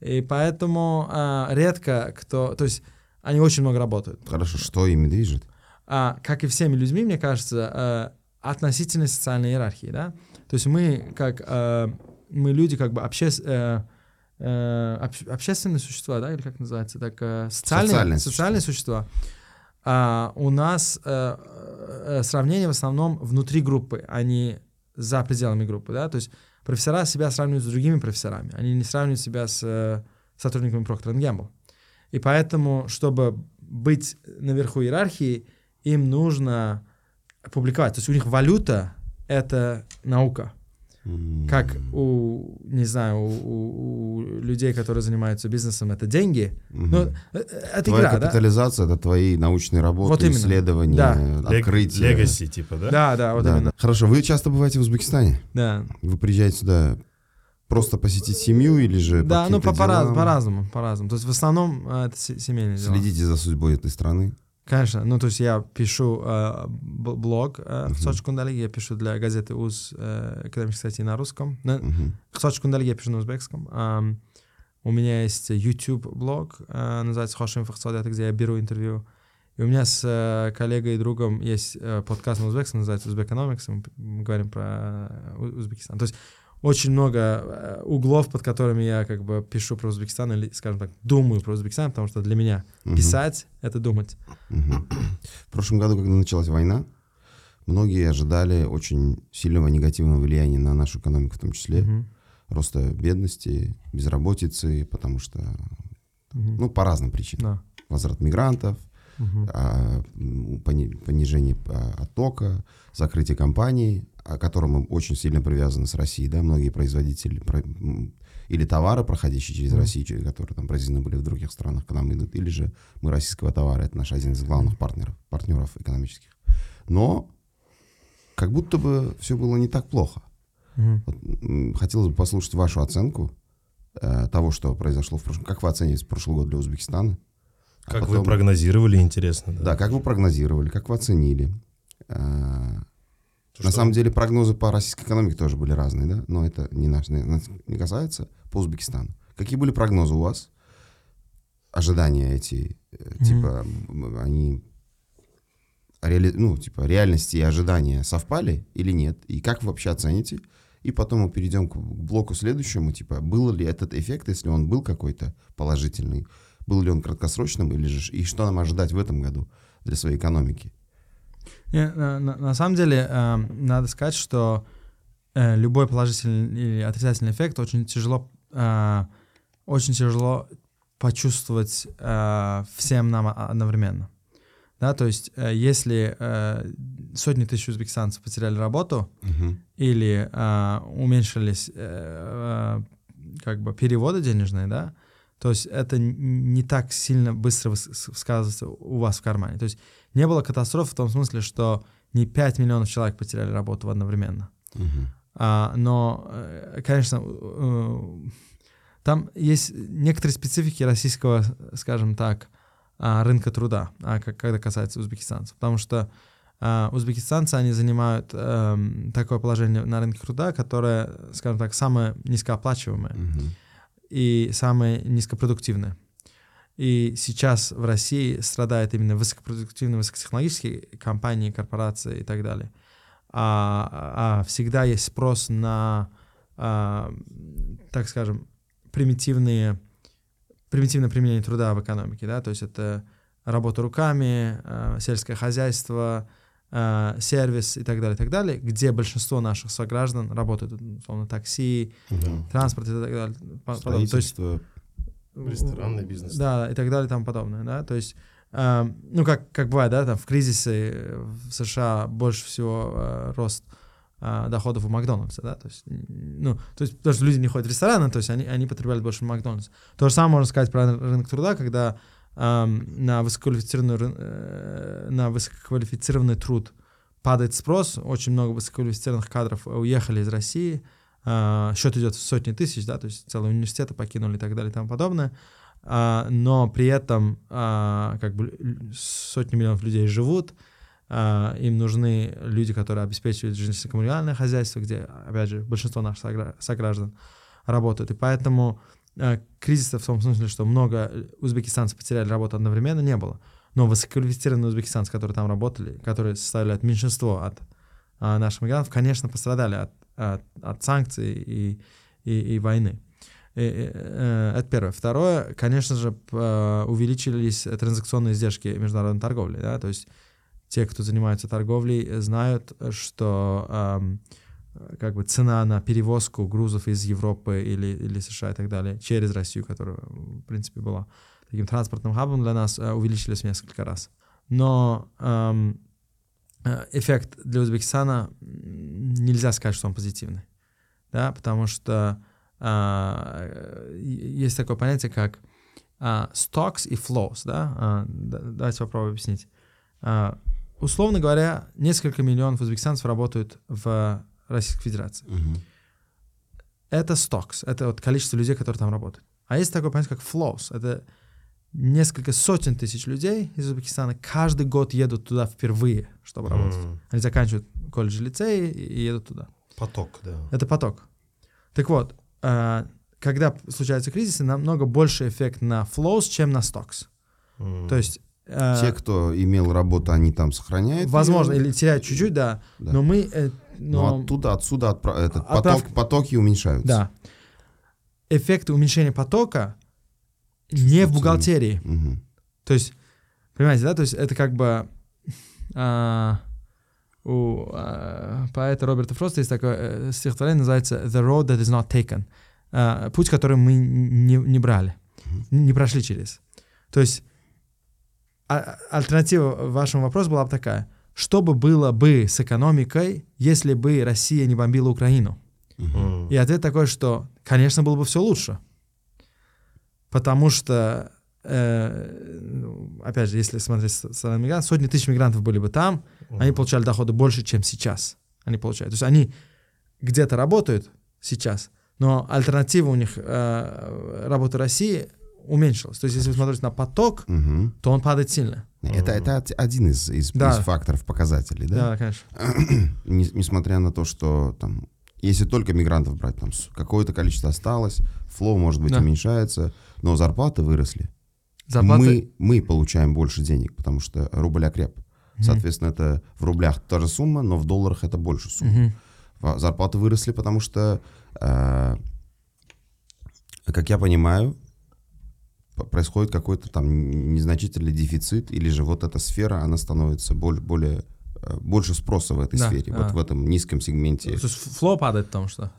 Speaker 2: И поэтому а, редко кто, то есть они очень много работают.
Speaker 1: Хорошо, что ими движет?
Speaker 2: А, как и всеми людьми, мне кажется, а, относительной социальной иерархии, да. То есть мы как а, мы люди как бы общес- э, э, обще- общественные существа, да, или как называется, так э, социальные,
Speaker 1: Социальные
Speaker 2: социальные существа. А, у нас э, э, сравнение в основном внутри группы, а не за пределами группы, да, то есть профессора себя сравнивают с другими профессорами, они не сравнивают себя с э, сотрудниками Procter Gamble. И поэтому, чтобы быть наверху иерархии, им нужно публиковать. То есть у них валюта — это наука. Как у, не знаю, у, у- у людей, которые занимаются бизнесом, это деньги. Ну, э, это
Speaker 1: Твоя
Speaker 2: игра, да?
Speaker 1: капитализация это твои научные работы,
Speaker 2: Вот именно.
Speaker 1: исследования,
Speaker 2: Да.
Speaker 1: Открытия.
Speaker 3: Легаси, типа, да?
Speaker 2: Да, да, вот
Speaker 1: Да,
Speaker 2: именно.
Speaker 1: да. Хорошо, вы часто бываете в Узбекистане?
Speaker 2: Да,
Speaker 1: Вы приезжаете сюда просто посетить семью или же
Speaker 2: да
Speaker 1: по
Speaker 2: ну по,
Speaker 1: каким-то
Speaker 2: по, по-разному, по-разному. То есть в основном э, это се- семейные дела.
Speaker 1: Следите за судьбой этой страны.
Speaker 2: Конечно, ну то есть я пишу э, блог э, в Сочи я пишу для газеты УЗ э, экономических статей на русском. На, в Сочи я пишу на узбекском. Ам, у меня есть YouTube блог, э, называется Хошим Фахсадят, где я беру интервью. И у меня с э, коллегой и другом есть э, подкаст на узбекском, называется Узбекономикс, мы, мы говорим про э, Узбекистан. То есть очень много э, углов, под которыми я как бы пишу про Узбекистан или, скажем так, думаю про Узбекистан, потому что для меня
Speaker 1: Мгм.
Speaker 2: писать — это думать.
Speaker 1: Мгм. В прошлом году, когда началась война, многие ожидали очень сильного негативного влияния на нашу экономику, в том числе
Speaker 2: Мгм.
Speaker 1: роста бедности, безработицы, потому что,
Speaker 2: Мгм.
Speaker 1: ну, по разным причинам.
Speaker 2: Да.
Speaker 1: Возврат мигрантов, пони- понижение а, оттока, закрытие компаний, о котором мы очень сильно привязаны с Россией, да, многие производители про- или товары, проходящие через. Россию, которые там произведены были в других странах, к нам идут, или же мы российского товара, это наш один из главных партнеров, партнеров экономических. Но как будто бы все было не так плохо.
Speaker 2: Мгм.
Speaker 1: Вот, хотелось бы послушать вашу оценку э, того, что произошло в прошлом. Как вы оцениваете прошлый год для Узбекистана? А
Speaker 3: Как вы
Speaker 1: потом-
Speaker 3: прогнозировали, интересно.
Speaker 1: Да, как вы прогнозировали, как вы оценили? Э,
Speaker 3: То,
Speaker 1: На
Speaker 3: что-
Speaker 1: самом деле прогнозы по российской экономике тоже были разные, да? Но это не наш, не, нас не касается по Узбекистану. Какие были прогнозы у вас? Ожидания эти,
Speaker 2: Мгм.
Speaker 1: типа, они реали- ну, типа, реальности и ожидания совпали или нет? И как вы вообще оцените? И потом мы перейдем к блоку следующему, типа, был ли этот эффект, если он был какой-то положительный, был ли он краткосрочным, или же, и что нам ожидать в этом году для своей экономики?
Speaker 2: Не, на, на- самом деле, э, надо сказать, что э, любой положительный или отрицательный эффект очень тяжело, э, очень тяжело почувствовать э, всем нам одновременно. Да, то есть, э, если э, сотни тысяч узбекистанцев потеряли работу или э, уменьшились э, э, как бы переводы денежные, да, то есть это не так сильно быстро сказывается у вас в кармане. То есть не было катастроф в том смысле, что не 5 миллионов человек потеряли работу одновременно.
Speaker 1: Мгм.
Speaker 2: А, но, э, конечно, э, там есть некоторые специфики российского, скажем так, а, рынка труда, а, когда касается узбекистанцев. Потому что а, узбекистанцы, они занимают эм, такое положение на рынке труда, которое, скажем так, самое низкооплачиваемое
Speaker 1: Мгм.
Speaker 2: и самое низкопродуктивное. И сейчас в России страдают именно высокопродуктивные, высокотехнологические компании, корпорации и так далее. А, а всегда есть спрос на, а, так скажем, примитивные, примитивное применение труда в экономике, да, то есть это работа руками, а, сельское хозяйство, а, сервис и так далее, и так далее, где большинство наших сограждан работают, условно, такси,
Speaker 1: Мгм.
Speaker 2: транспорт и так далее. подобное. То есть
Speaker 1: Строительство.
Speaker 3: Ресторанный бизнес.
Speaker 2: да, и так далее и тому подобное, да, то есть, эм, ну, как, как бывает, да, там в кризисе в США больше всего э, рост э, доходов у Макдональдса, да, то есть, ну, то есть, потому что люди не ходят в рестораны, то есть они, они потребляют больше Макдональдс. То же самое можно сказать про ры- рынок труда, когда эм, на, высококвалифицированную, ры- э, на высококвалифицированный труд падает спрос, очень много высококвалифицированных кадров уехали из России, э, счет идет в сотни тысяч, да, то есть целые университеты покинули и так далее и тому подобное, А, но при этом а, как бы сотни миллионов людей живут, а, им нужны люди, которые обеспечивают жилищно-коммунальное хозяйство, где, опять же, большинство наших согра- сограждан работают, и поэтому а, кризиса в том смысле, что много узбекистанцев потеряли работу одновременно, не было. Но высококвалифицированные узбекистанцы, которые там работали, которые составляют меньшинство от а, наших мигрантов, конечно, пострадали от, от, санкций и, и, и войны. И, и, э, Это первое. Второе, конечно же, э, увеличились транзакционные издержки международной торговли. Да? То есть те, кто занимается торговлей, знают, что эм, как бы цена на перевозку грузов из Европы или, или США и так далее через Россию, которая, в принципе, была таким транспортным хабом для нас, э, увеличились в несколько раз. Но эм, эффект для Узбекистана нельзя сказать, что он позитивный. Да, потому что а, э, есть такое понятие, как а, stocks и flows. Да? Да- давайте попробую объяснить. А, условно говоря, несколько миллионов узбекистанцев работают в Российской Федерации.
Speaker 1: Мгм.
Speaker 2: Это stocks, это вот количество людей, которые там работают. А есть такое понятие, как flows. Это несколько сотен тысяч людей из Узбекистана каждый год едут туда впервые, чтобы работать. Они заканчивают колледж лицей и едут туда.
Speaker 3: Поток, да.
Speaker 2: Это поток. Так вот, э, когда случаются кризисы, намного больше эффект на flows, чем на stocks.
Speaker 3: М.
Speaker 2: То есть, э,
Speaker 1: Те, кто имел работу, они там сохраняют.
Speaker 2: возможно, или теряют чуть-чуть, да,
Speaker 1: Да.
Speaker 2: но мы... э,
Speaker 1: но
Speaker 2: но,
Speaker 1: оттуда, отсюда отпра- этот
Speaker 2: Отправка-
Speaker 1: поток, потоки уменьшаются.
Speaker 2: да. Эффект уменьшения потока не в бухгалтерии.
Speaker 1: Мгм.
Speaker 2: То есть, понимаете, да, то есть это как бы а, у а, поэта Роберта Фроста есть такое э, стихотворение, называется «The road that is not taken». А, путь, который мы не, не брали, не прошли через. То есть а- альтернатива вашему вопросу была бы такая. Что бы было бы с экономикой, если бы Россия не бомбила Украину?
Speaker 3: М.
Speaker 2: И ответ такой, что, конечно, было бы все лучше. Потому что, э, ну, опять же, если смотреть со стороны мигрантов, сотни тысяч мигрантов были бы там, они получали доходы больше, чем сейчас. Они получают. То есть они где-то работают сейчас, но альтернатива у них э, работы России уменьшилась. То есть если вы смотрите на поток,
Speaker 1: Мгм.
Speaker 2: то он падает сильно.
Speaker 1: Это, это од- один из, из,
Speaker 2: Да.
Speaker 1: из факторов, показателей, да?
Speaker 2: Да, конечно.
Speaker 1: Не- несмотря на то, что там, если только мигрантов брать, там какое-то количество осталось, флоу, может быть,
Speaker 2: Да.
Speaker 1: уменьшается, но зарплаты выросли.
Speaker 2: Зарплаты...
Speaker 1: Мы, мы получаем больше денег, потому что рубль окреп.
Speaker 2: Мгм.
Speaker 1: Соответственно, это в рублях та же сумма, но в долларах это больше сумма. Ва- Зарплаты выросли, потому что, э, как я понимаю, происходит какой-то там незначительный дефицит, или же вот эта сфера, она становится более, более э, больше спроса в этой
Speaker 2: Да,
Speaker 1: сфере, вот
Speaker 2: а.
Speaker 1: в этом низком сегменте.
Speaker 2: То есть flow падает, потому что...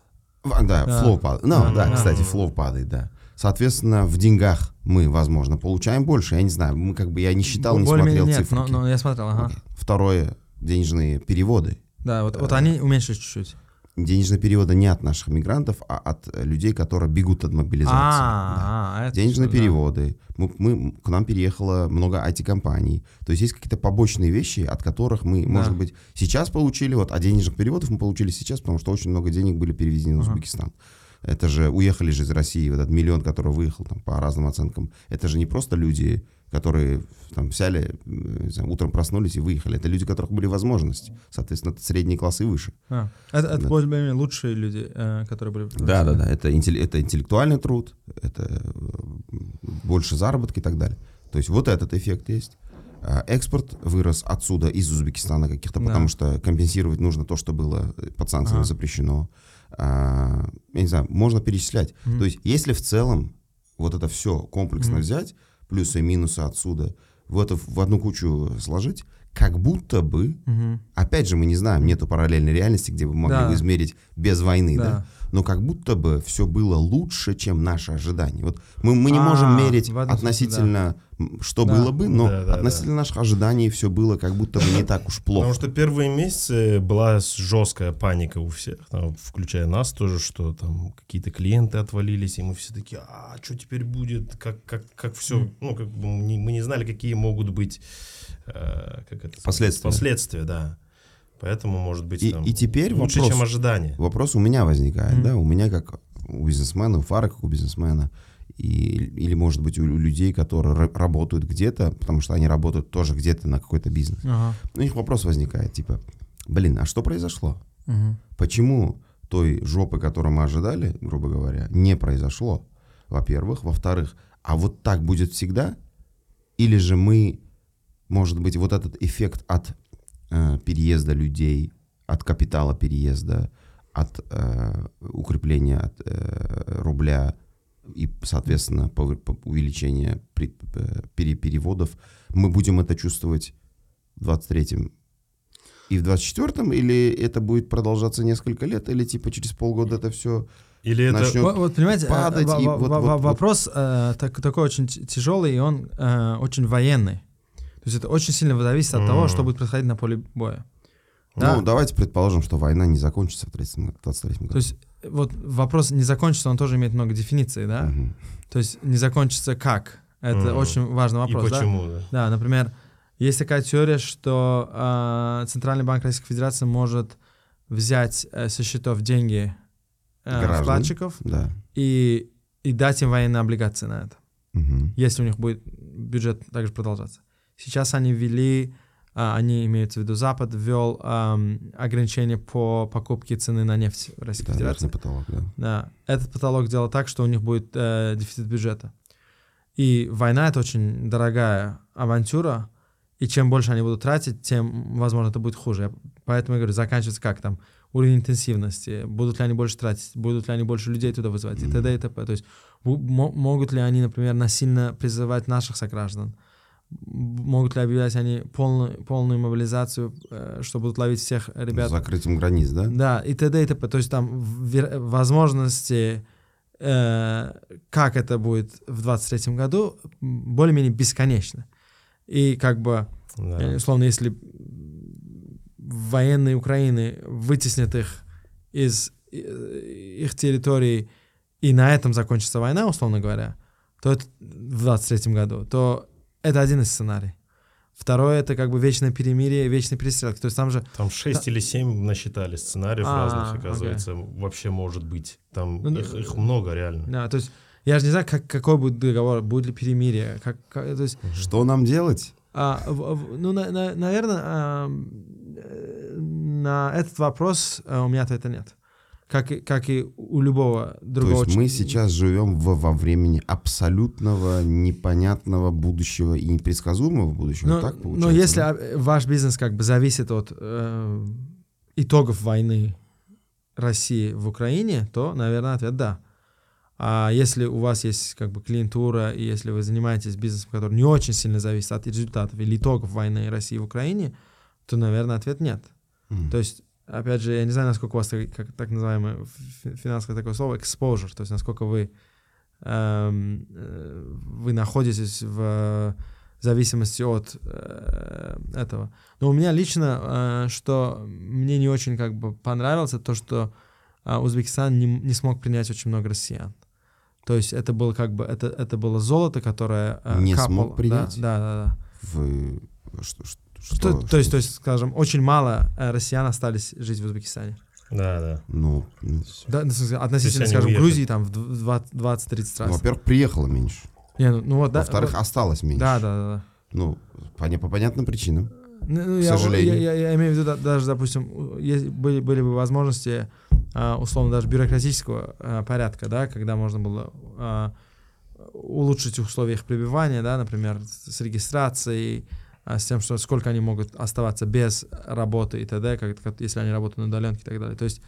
Speaker 1: Да,
Speaker 2: Да.
Speaker 1: flow падает. Ну,
Speaker 2: Да,
Speaker 1: да,
Speaker 2: да.
Speaker 1: кстати, флоу падает, да. Соответственно, в деньгах мы, возможно, получаем больше. Я не знаю, мы как бы я не считал, не
Speaker 2: Более-менее
Speaker 1: смотрел
Speaker 2: нет,
Speaker 1: цифры.
Speaker 2: но, но я смотрел, ага.
Speaker 1: Второе, денежные переводы.
Speaker 2: Да, вот, вот они уменьшились чуть-чуть.
Speaker 1: Денежные переводы не от наших мигрантов, а от э, людей, которые бегут от мобилизации. Да.
Speaker 2: А, а, это
Speaker 1: Денежные
Speaker 2: что, да.
Speaker 1: переводы. Мы, мы- к нам переехало много IT-компаний. То есть есть какие-то побочные вещи, от которых мы,
Speaker 2: Да.
Speaker 1: может быть, сейчас получили, вот, а денежных переводов мы получили сейчас, потому что очень много денег были переведены в
Speaker 2: Ага.
Speaker 1: Это же уехали же из России, вот этот миллион, который выехал там по разным оценкам. Это же не просто люди, которые там взяли, знаю, утром проснулись и выехали. Это люди, у которых были возможности. Соответственно, это средний класс и выше.
Speaker 2: А, это, это
Speaker 1: Да.
Speaker 2: более-менее лучшие люди, э, которые были...
Speaker 1: Да, да, да. Это, интелли- это интеллектуальный труд, это э, больше заработки и так далее. То есть вот этот эффект есть. А Экспорт вырос отсюда, из Узбекистана каких-то,
Speaker 2: Да.
Speaker 1: потому что компенсировать нужно то, что было э, под санкциями
Speaker 2: Ага.
Speaker 1: запрещено. А, я не знаю, можно перечислять.
Speaker 2: Мгм.
Speaker 1: То есть если в целом вот это все комплексно
Speaker 2: Мгм.
Speaker 1: взять, плюсы и минусы отсюда, в это в одну кучу сложить, как будто бы,
Speaker 2: Мгм.
Speaker 1: опять же, мы не знаем, нету параллельной реальности, где бы могли
Speaker 2: Да.
Speaker 1: бы измерить без войны, да?
Speaker 2: Да.
Speaker 1: но как будто бы все было лучше, чем наши ожидания. Вот мы, мы не можем
Speaker 2: А,
Speaker 1: мерить
Speaker 2: в этом смысле,
Speaker 1: относительно, м, что
Speaker 2: Да.
Speaker 1: было бы, но
Speaker 3: Да, да,
Speaker 1: относительно наших ожиданий все было как будто бы не так уж плохо.
Speaker 3: Потому что первые месяцы была жесткая паника у всех, там, включая нас тоже, что там какие-то клиенты отвалились, и мы все такие, а что теперь будет, как, как, как все, ну, как бы мы не, мы не знали, какие могут быть как это,
Speaker 1: Последствия.
Speaker 3: Последствия, да. Поэтому, может быть,
Speaker 1: И-
Speaker 3: там,
Speaker 1: и теперь
Speaker 3: лучше,
Speaker 1: вопрос.
Speaker 3: чем ожидания.
Speaker 1: Вопрос у меня возникает,
Speaker 2: Мгм.
Speaker 1: да, у меня как у бизнесмена, у Фара как у бизнесмена, и, или, может быть, у, людей, которые ра- работают где-то, потому что они работают тоже где-то на какой-то бизнес.
Speaker 2: Ага.
Speaker 1: У них вопрос возникает, типа, блин, а что произошло?
Speaker 2: Мгм.
Speaker 1: Почему той жопы, которую мы ожидали, грубо говоря, не произошло? Во-первых. Во-вторых, а вот так будет всегда? Или же мы, может быть, вот этот эффект от э, переезда людей, от капитала переезда, от э, укрепления от, э, рубля и, соответственно, повы- по- увеличения при- э, пере- переводов, мы будем это чувствовать в 23-м и в 24-м, или это будет продолжаться несколько лет, или типа через полгода это все...
Speaker 3: Или это...
Speaker 1: начнет
Speaker 2: Вот, вот, понимаете, э,
Speaker 1: падать, и
Speaker 2: во-
Speaker 1: вот-
Speaker 2: во-
Speaker 1: вот- вот.
Speaker 2: вопрос э, так- такой очень тяжелый, и он э, очень военный. То есть это очень сильно зависит от того, что будет происходить на поле боя. Да.
Speaker 1: Ну, давайте предположим, что война не закончится в 33-м 23 году.
Speaker 2: То есть э, вот вопрос не закончится, он тоже имеет много дефиниций, да?
Speaker 1: Мгм.
Speaker 2: То есть не закончится как? Это
Speaker 3: Мгм.
Speaker 2: очень важный
Speaker 3: и
Speaker 2: вопрос, да?
Speaker 3: почему, да?
Speaker 2: Да, например, есть такая теория, что э, Центральный банк Российской Федерации может взять э, со счетов деньги э,
Speaker 1: Граждан.
Speaker 2: вкладчиков
Speaker 1: Да.
Speaker 2: и, и дать им военные облигации на это,
Speaker 1: Мгм.
Speaker 2: если у них будет бюджет также продолжаться. Сейчас они ввели, а, они имеются в виду Запад, ввел ограничение по покупке цены на нефть в Российской
Speaker 1: Да,
Speaker 2: Федерации.
Speaker 1: потолок, да.
Speaker 2: Да, этот потолок делал так, что у них будет э, дефицит бюджета. И война это очень дорогая авантюра, и чем больше они будут тратить, тем, возможно, это будет хуже. Поэтому я говорю, заканчивается как там уровень интенсивности, будут ли они больше тратить, будут ли они больше людей туда вызывать, и т.д. и т.п. То есть могут ли они, например, насильно призывать наших сограждан, могут ли объявлять они полную, полную мобилизацию, э, что будут ловить всех ребят
Speaker 1: С закрытием границ, да?
Speaker 2: да, и т.д. и т.п. То есть там возможности, э, как это будет в 23 году, более-менее бесконечны. И как бы,
Speaker 3: Да.
Speaker 2: э, условно, если военные Украины вытеснят их из их территорий, и на этом закончится война, условно говоря, то это в 23 году, то это один из сценариев. Второе — это как бы вечное перемирие, вечные перестрелки. То есть там же
Speaker 3: Там 6 или 7 насчитали сценариев
Speaker 2: А,
Speaker 3: разных,
Speaker 2: окей.
Speaker 3: оказывается, вообще может быть. Там
Speaker 2: Ну,
Speaker 3: их,
Speaker 2: да.
Speaker 3: их много реально.
Speaker 2: Да, то есть я же не знаю, как, какой будет договор, будет ли перемирие, как, как- то есть,
Speaker 1: Что нам делать?
Speaker 2: а, в- в- ну, на- на- наверное, а, э, на этот вопрос а, у меня ответа нет. Как, и- как и у любого
Speaker 1: То
Speaker 2: другого
Speaker 1: есть мы сейчас живем в- во времени абсолютного непонятного будущего и непредсказуемого будущего.
Speaker 2: Но,
Speaker 1: так
Speaker 2: но
Speaker 1: получается?
Speaker 2: Ну, если
Speaker 1: да?
Speaker 2: а, ваш бизнес как бы зависит от э, итогов войны России в Украине, то, наверное, ответ да. А если у вас есть как бы клиентура, и если вы занимаетесь бизнесом, который не очень сильно зависит от результатов или итогов войны России в Украине, то, наверное, ответ нет.
Speaker 1: М.
Speaker 2: То есть, опять же, я не знаю, насколько у вас так, как, так называемое фи- финансовое такое слово exposure, то есть насколько вы эм, э, вы находитесь в зависимости от э, этого. Но у меня лично, э, что мне не очень как бы понравилось, это то, что э, Узбекистан не, не смог принять очень много россиян. То есть это было как бы это это было золото, которое э,
Speaker 1: Не
Speaker 2: капало.
Speaker 1: смог
Speaker 2: Да,
Speaker 1: принять?
Speaker 2: Да, да, да.
Speaker 1: В- что- что-
Speaker 2: То,
Speaker 1: что-
Speaker 2: то есть,
Speaker 1: что-
Speaker 2: то есть, скажем, очень мало э, россиян остались жить в Узбекистане.
Speaker 3: Да, да.
Speaker 1: Ну, ну,
Speaker 2: Да, ну, относительно, скажем,
Speaker 3: уехали.
Speaker 2: Грузии там в дв- 20-30
Speaker 1: ну,
Speaker 2: раз.
Speaker 1: во-первых, приехало меньше.
Speaker 2: Не, ну, ну вот, да.
Speaker 1: Во-вторых,
Speaker 2: вот-
Speaker 1: осталось меньше.
Speaker 2: да, да, да, да.
Speaker 1: Ну, по, не- по понятным причинам.
Speaker 2: Ну, ну,
Speaker 1: К
Speaker 2: я,
Speaker 1: сожалению.
Speaker 2: Я, я- я имею в виду, да, даже, допустим, есть, были, были бы возможности, а, условно, даже бюрократического а, порядка, да, когда можно было а, улучшить условия их пребывания, да, например, с, регистрацией, с тем, что сколько они могут оставаться без работы и т.д., как, как- если они работают на удаленке и так далее. То есть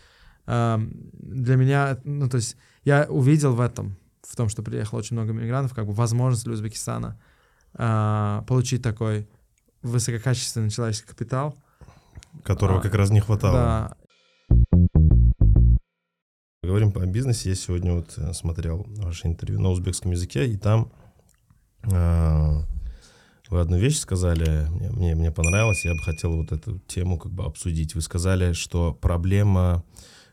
Speaker 2: ам, для меня, ну, то есть я увидел в этом, в том, что приехало очень много мигрантов, как бы возможность для Узбекистана а, получить такой высококачественный человеческий капитал.
Speaker 3: Которого
Speaker 2: А,
Speaker 3: как раз не хватало.
Speaker 2: Да,
Speaker 3: Говорим по бизнесе. Я сегодня вот э, смотрел ваше интервью на узбекском языке, и там а, вы одну вещь сказали, мне, мне, мне понравилось, я бы хотел вот эту тему как бы обсудить. Вы сказали, что проблема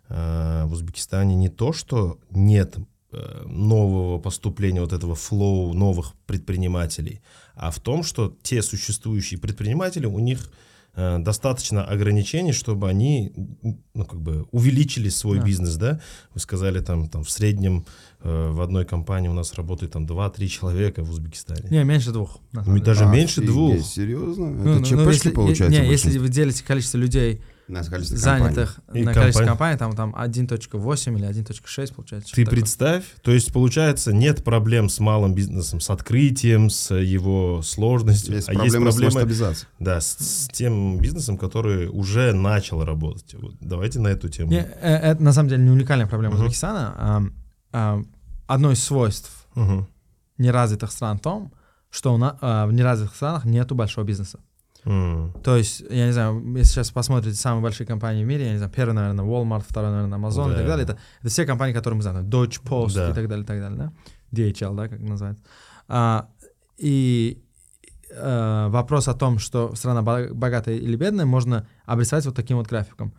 Speaker 3: а, в Узбекистане не то, что нет э, нового поступления, вот этого флоу новых предпринимателей, а в том, что те существующие предприниматели, у них э, достаточно ограничений, чтобы они ну, как бы увеличили свой
Speaker 2: Да.
Speaker 3: бизнес, да? Вы сказали, там, там в среднем э, в одной компании у нас работает там 2-3 человека в Узбекистане.
Speaker 2: не, меньше двух.
Speaker 3: Даже меньше
Speaker 1: Офигеть,
Speaker 3: двух.
Speaker 1: Серьезно?
Speaker 2: Ну,
Speaker 1: Это
Speaker 2: ну,
Speaker 1: ЧПшки,
Speaker 2: ну, если,
Speaker 1: получается,
Speaker 2: Не, если вы делите количество людей,
Speaker 1: На количество компаний.
Speaker 2: занятых
Speaker 3: И
Speaker 2: на количество
Speaker 3: компаний.
Speaker 2: компаний, там, там 1.8 или 1.6 получается.
Speaker 3: Ты
Speaker 2: что-то такое.
Speaker 3: представь, то есть получается нет проблем с малым бизнесом, с открытием, с его сложностью,
Speaker 1: Есть
Speaker 3: а есть
Speaker 1: проблемы с
Speaker 3: проблемы
Speaker 1: масштабизацией.
Speaker 3: да, с, с тем бизнесом, который уже начал работать. Вот давайте на эту тему.
Speaker 2: Не, э, это на самом деле не уникальная проблема
Speaker 3: Мгм.
Speaker 2: Узбекистана. Ам, ам, Одно из свойств
Speaker 3: Мгм.
Speaker 2: неразвитых стран в том, что у нас, в неразвитых странах нету большого бизнеса.
Speaker 3: М.
Speaker 2: То есть, я не знаю, если сейчас посмотрите самые большие компании в мире, я не знаю, первый, наверное, Walmart, второй, наверное, Amazon и
Speaker 3: Да.
Speaker 2: так далее, это, это все компании, которые мы знаем, Deutsche Post
Speaker 3: Да.
Speaker 2: и так далее, и так далее, да? DHL, да, как называется. А, и э, вопрос о том, что страна богатая или бедная, можно обрисовать вот таким вот графиком.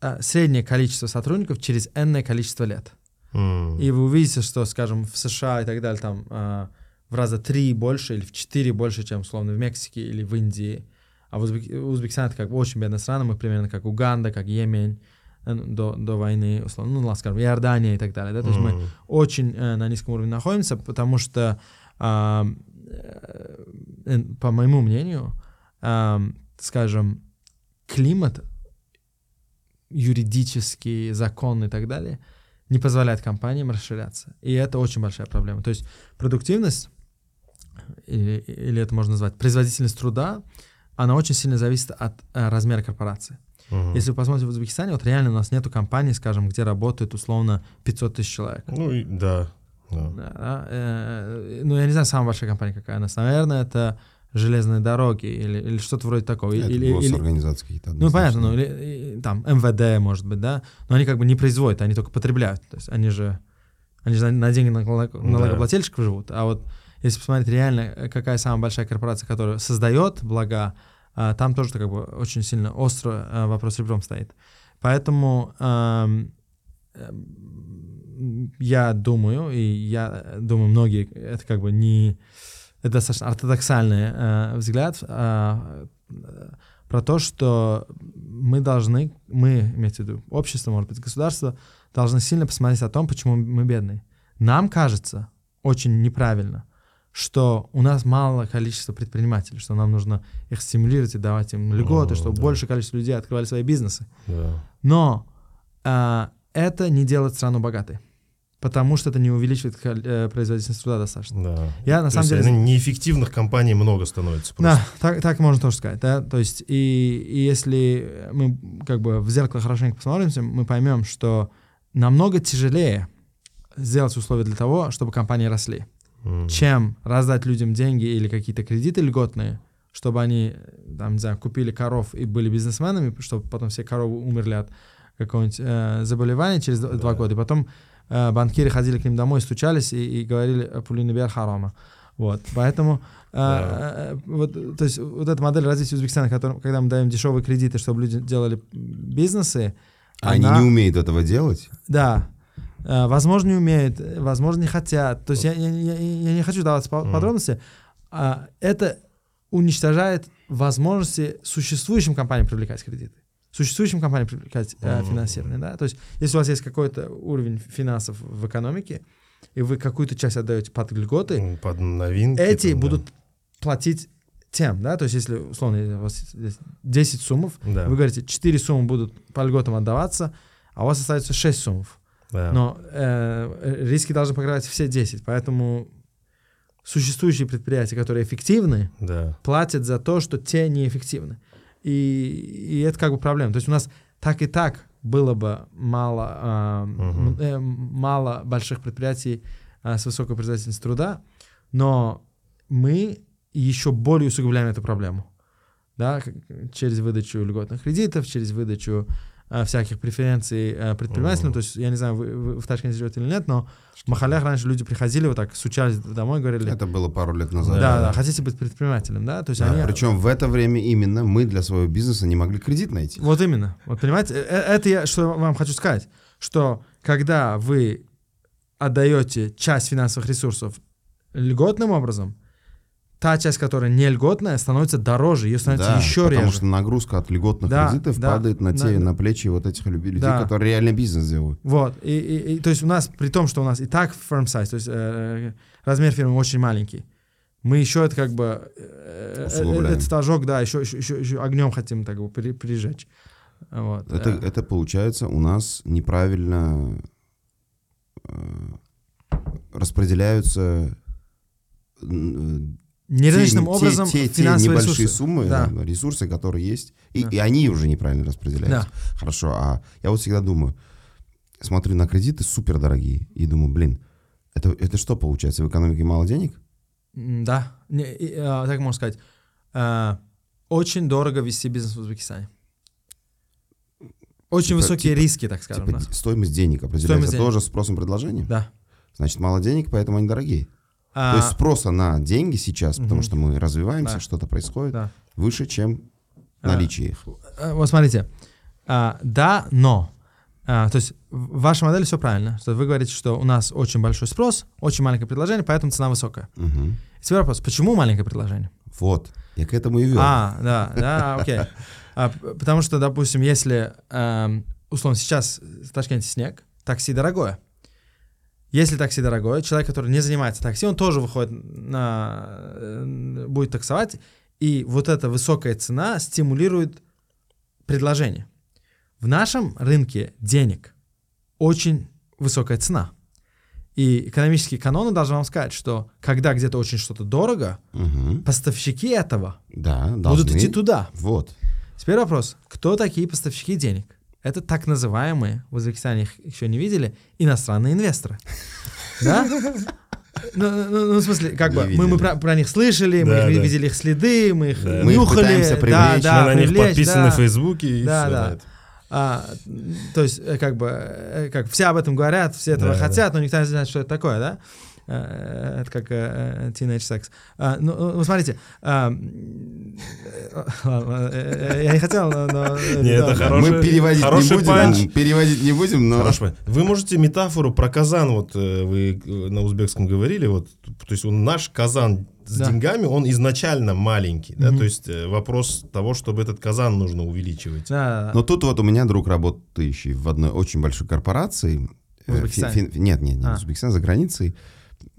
Speaker 2: А, Среднее количество сотрудников через энное количество лет.
Speaker 3: М.
Speaker 2: И вы увидите, что, скажем, в США и так далее, там а, в раза три больше или в четыре больше, чем, условно, в Мексике или в Индии. А в Узбек- Узбекистан это как бы очень бедная страна, мы примерно как Уганда, как Йемень э, до, до войны, условно, ну, скажем, Иордания и так далее. Да? То есть мы очень э, на низком уровне находимся, потому что, а, э, э, по моему мнению, а, скажем, климат юридический, закон и так далее не позволяет компаниям расширяться. И это очень большая проблема. То есть продуктивность, или, или это можно назвать производительность труда, она очень сильно зависит от э, размера корпорации.
Speaker 3: Мгм.
Speaker 2: Если вы посмотрите в Узбекистане, вот реально у нас нету компаний, скажем, где работает условно 500 тысяч человек.
Speaker 3: Ну, и- да. да.
Speaker 2: Да, да, э, ну, я не знаю, самая большая компания какая у нас. Наверное, это железные дороги или, или что-то вроде такого.
Speaker 1: Это
Speaker 2: или, или,
Speaker 1: госорганизации какие-то.
Speaker 2: ну, понятно, ну, или, и, там, МВД, может быть, да, но они как бы не производят, они только потребляют. То есть они же, они же на, деньги налог- налогоплательщиков живут. А вот если посмотреть реально, э, какая самая большая корпорация, которая создает блага, а, там тоже как бы очень сильно остро а, вопрос ребром стоит. Поэтому ам, эм, я думаю, и я думаю, многие, это как бы не... Это достаточно ортодоксальный э, взгляд э, э, про то, что мы должны, мы, имеется в виду общество, может быть, государство, должны сильно посмотреть о том, почему мы бедные. Нам кажется очень неправильно, что у нас мало количества предпринимателей, что нам нужно их стимулировать и давать им льготы,
Speaker 3: О,
Speaker 2: чтобы
Speaker 3: да.
Speaker 2: большее количество людей открывали свои бизнесы.
Speaker 3: Да.
Speaker 2: Но а, это не делает страну богатой, потому что это не увеличивает э, производительность труда достаточно.
Speaker 3: Да.
Speaker 2: Я на
Speaker 3: То
Speaker 2: самом деле...
Speaker 3: неэффективных компаний много становится. просто.
Speaker 2: Да, так, так можно тоже сказать, да, то есть и, и если мы как бы в зеркало хорошенько посмотримся, мы поймем, что намного тяжелее сделать условия для того, чтобы компании росли,
Speaker 3: М.
Speaker 2: чем раздать людям деньги или какие-то кредиты льготные, чтобы они, там, не знаю, купили коров и были бизнесменами, чтобы потом все коровы умерли от какого-нибудь э, заболевания через д- два
Speaker 3: Да.
Speaker 2: года, и потом э, банкиры ходили к ним домой, стучались и, и говорили «Пулина бер харама». Вот, поэтому, э, э, вот, то есть вот эта модель развития Узбекистана, которым- когда мы даем дешевые кредиты, чтобы люди делали бизнесы,
Speaker 1: А Они
Speaker 2: она-
Speaker 1: не умеют этого делать.
Speaker 2: да. Э, Возможно, не умеют, э, возможно, не хотят. То есть я, я- я- я не хочу по-
Speaker 3: Мгм.
Speaker 2: подробности. А, Это уничтожает возможности существующим компаниям привлекать кредиты. Существующим компаниям привлекать э, финансирование. Да? То есть если у вас есть какой-то уровень финансов в экономике, и вы какую-то часть отдаете под льготы,
Speaker 3: Ну, Под новинки.
Speaker 2: эти
Speaker 3: там, да.
Speaker 2: будут платить тем, да, то есть если, условно, у вас здесь 10 суммов,
Speaker 3: Да,
Speaker 2: вы говорите, 4 суммы будут по льготам отдаваться, а у вас остается 6 суммов.
Speaker 3: Да.
Speaker 2: Но э, риски должны покрывать все 10, поэтому существующие предприятия, которые эффективны,
Speaker 3: да.
Speaker 2: платят за то, что те неэффективны. И, и это как бы проблема. То есть у нас так и так было бы мало, а,
Speaker 3: Мгм.
Speaker 2: м, э, мало больших предприятий а, с высокой производительностью труда, но мы еще более усугубляем эту проблему. Да, через выдачу льготных кредитов, через выдачу всяких преференций а, предпринимателям.
Speaker 3: Мгм.
Speaker 2: То есть, я не знаю, вы, вы в Ташкенте живете или нет, но в Махалях раньше люди приходили вот так, стучались домой, говорили,
Speaker 1: Это было пару лет
Speaker 2: да,
Speaker 1: назад.
Speaker 2: да, хотите быть предпринимателем, да? То есть
Speaker 1: Да,
Speaker 2: они...
Speaker 1: Причем в это время именно мы для своего бизнеса не могли кредит найти.
Speaker 2: Вот именно. Вот понимаете, э, э, это я что вам хочу сказать, что когда вы отдаете часть финансовых ресурсов льготным образом, та часть, которая не льготная, становится дороже, ее становится
Speaker 1: Да,
Speaker 2: еще
Speaker 1: потому
Speaker 2: реже.
Speaker 1: что нагрузка от льготных
Speaker 2: Да,
Speaker 1: кредитов
Speaker 2: да,
Speaker 1: падает на, те,
Speaker 2: да.
Speaker 1: на плечи вот этих людей,
Speaker 2: Да.
Speaker 1: которые реально бизнес делают.
Speaker 2: Вот, и, и- и то есть у нас, при том, что у нас и так firm size, то есть э, размер фирмы очень маленький, мы еще это как бы, э, э, этот ожог, да, еще, еще, еще, еще огнем хотим так бы при- прижечь. Вот.
Speaker 1: Это,
Speaker 2: э.
Speaker 1: это получается у нас неправильно э, распределяются м,
Speaker 2: Нерыночным
Speaker 1: те-
Speaker 2: образом
Speaker 1: те, те, те небольшие
Speaker 2: ресурсы.
Speaker 1: суммы,
Speaker 2: Да.
Speaker 1: да, ресурсы, которые есть, и,
Speaker 2: Да.
Speaker 1: и они уже неправильно распределяются. Хорошо, а я вот всегда думаю, смотрю на кредиты супер дорогие и думаю, блин, это, это что получается? В экономике мало денег?
Speaker 2: Да, Не, и, а, так можно сказать. А, очень дорого вести бизнес в Узбекистане. Очень
Speaker 1: Типа-
Speaker 2: высокие
Speaker 1: типа-
Speaker 2: риски, так скажем.
Speaker 1: Типа
Speaker 2: да.
Speaker 1: стоимость денег определяется
Speaker 2: Стоимость денег.
Speaker 1: тоже спросом предложением?
Speaker 2: Да.
Speaker 1: Значит, мало денег, поэтому они дорогие.
Speaker 2: А,
Speaker 1: То есть спроса на деньги сейчас, потому
Speaker 2: Мгм.
Speaker 1: что мы развиваемся,
Speaker 2: Да.
Speaker 1: что-то происходит,
Speaker 2: да.
Speaker 1: выше, чем
Speaker 2: А,
Speaker 1: наличие их.
Speaker 2: А, Вот смотрите. А, да, но. А, то есть в вашей модели все правильно. Что вы говорите, что у нас очень большой спрос, очень маленькое предложение, поэтому цена высокая.
Speaker 1: Мгм.
Speaker 2: Теперь вопрос, почему маленькое предложение?
Speaker 1: Вот, я к этому и вел.
Speaker 2: А, да, да, окей. А, потому что, допустим, если, эм, условно, сейчас в Ташкенте снег, такси дорогое. Если такси дорогое, человек, который не занимается такси, он тоже выходит на... э, будет таксовать, и вот эта высокая цена стимулирует предложение. В нашем рынке денег очень высокая цена. И экономические каноны должны вам сказать, что когда где-то очень что-то дорого,
Speaker 1: Мгм.
Speaker 2: поставщики этого
Speaker 1: Да,
Speaker 2: будут идти туда.
Speaker 1: Вот.
Speaker 2: Теперь вопрос, кто такие поставщики денег? Это так называемые, в Узбекистане их еще не видели, иностранные инвесторы. Да? Ну, ну, ну, в смысле, как
Speaker 1: Не
Speaker 2: бы, мы, мы про, про них слышали, мы
Speaker 3: Да,
Speaker 2: их
Speaker 3: да.
Speaker 2: видели их следы, мы их
Speaker 3: Да.
Speaker 1: Мы
Speaker 2: нюхали. да,
Speaker 1: привлечь,
Speaker 2: да,
Speaker 3: Мы на них
Speaker 2: привлечь,
Speaker 3: подписаны
Speaker 2: да.
Speaker 3: в Фейсбуке и
Speaker 2: Да,
Speaker 3: всё
Speaker 2: да.
Speaker 3: это.
Speaker 2: А, то есть, э, как бы, э, как все об этом говорят, все этого
Speaker 3: Да,
Speaker 2: хотят, но никто не знает, что это такое, да? Э, Это как э, teenage секс. А, Ну, смотрите, э, э, я не хотел, но... но, э,
Speaker 3: Не, это. Хороший-
Speaker 1: мы переводить
Speaker 3: хороший
Speaker 1: не будем,
Speaker 3: панч.
Speaker 1: переводить не будем, но.
Speaker 3: Вы можете метафору про казан, вот э, вы э, на узбекском говорили, вот, то есть он наш казан с
Speaker 2: Да.
Speaker 3: деньгами, он изначально маленький, да,
Speaker 2: Мгм.
Speaker 3: то есть э, вопрос того, чтобы этот казан нужно увеличивать.
Speaker 2: Да,
Speaker 1: Но тут вот у меня друг, работающий в одной очень большой корпорации. Э, фин- фин- нет, нет, не
Speaker 2: А.
Speaker 1: в Узбекистане, за границей.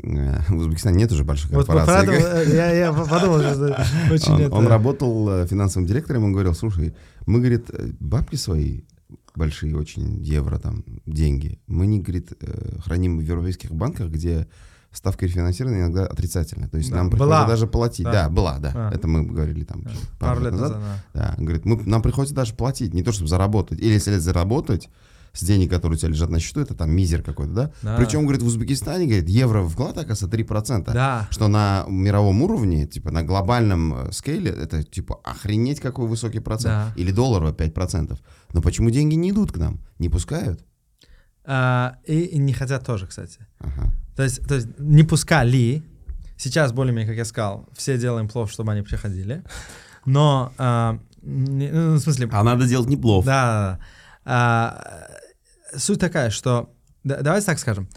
Speaker 1: Э, В Узбекистане нет уже больших
Speaker 2: Вот
Speaker 1: корпораций.
Speaker 2: поэтому э, я, я подумал, что очень
Speaker 1: Он,
Speaker 2: это-
Speaker 1: он работал э, финансовым директором, он говорил, слушай, мы, говорит, бабки свои большие очень, евро там, деньги, мы не, говорит, храним в европейских банках, где ставка рефинансирования иногда отрицательная. То есть
Speaker 2: Да,
Speaker 1: нам
Speaker 2: была.
Speaker 1: приходится даже платить.
Speaker 2: Да.
Speaker 1: Да, была, да.
Speaker 2: А.
Speaker 1: Это мы говорили там
Speaker 2: Да,
Speaker 1: пару, лет назад.
Speaker 2: да.
Speaker 1: Говорит, мы, нам приходится даже платить, не то чтобы заработать. Или если заработать с денег, которые у тебя лежат на счету, это там мизер какой-то, да?
Speaker 2: Да.
Speaker 1: Причем, говорит, в Узбекистане, говорит, евро вклад, оказывается, 3%.
Speaker 2: Да.
Speaker 1: Что на мировом уровне, типа на глобальном э, скейле, это типа охренеть какой высокий процент.
Speaker 2: Да.
Speaker 1: Или долларово 5%. Но почему деньги не идут к нам? Не пускают?
Speaker 2: А, и, и не хотят тоже, кстати.
Speaker 1: Ага.
Speaker 2: То есть, то есть не пускали. Сейчас, более-менее, как я сказал, все делаем плов, чтобы они приходили. Но, а, не- ну, в смысле,
Speaker 1: А надо делать не плов.
Speaker 2: Да, да, да. А, суть такая, что да- давайте так скажем,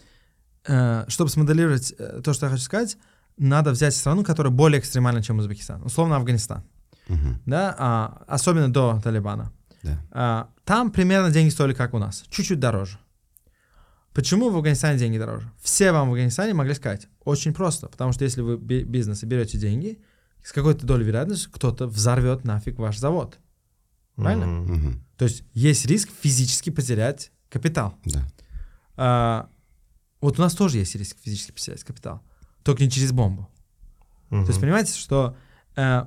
Speaker 2: Э, чтобы смоделировать э, то, что я хочу сказать, надо взять страну, которая более экстремальна, чем Узбекистан, условно Афганистан,
Speaker 1: Мгм.
Speaker 2: да, а, особенно до Талибана.
Speaker 1: Да.
Speaker 2: А, там примерно деньги стоили как у нас, чуть-чуть дороже. Почему в Афганистане деньги дороже? Все вам в Афганистане могли сказать. Очень просто. Потому что если вы би- бизнес и берете деньги, с какой-то долей вероятности кто-то взорвет нафиг ваш завод. Правильно?
Speaker 3: Мгм.
Speaker 2: То есть есть риск физически потерять капитал.
Speaker 1: Да.
Speaker 2: А, вот у нас тоже есть риск физически потерять капитал. Только не через бомбу.
Speaker 3: Мгм.
Speaker 2: То есть понимаете, что э,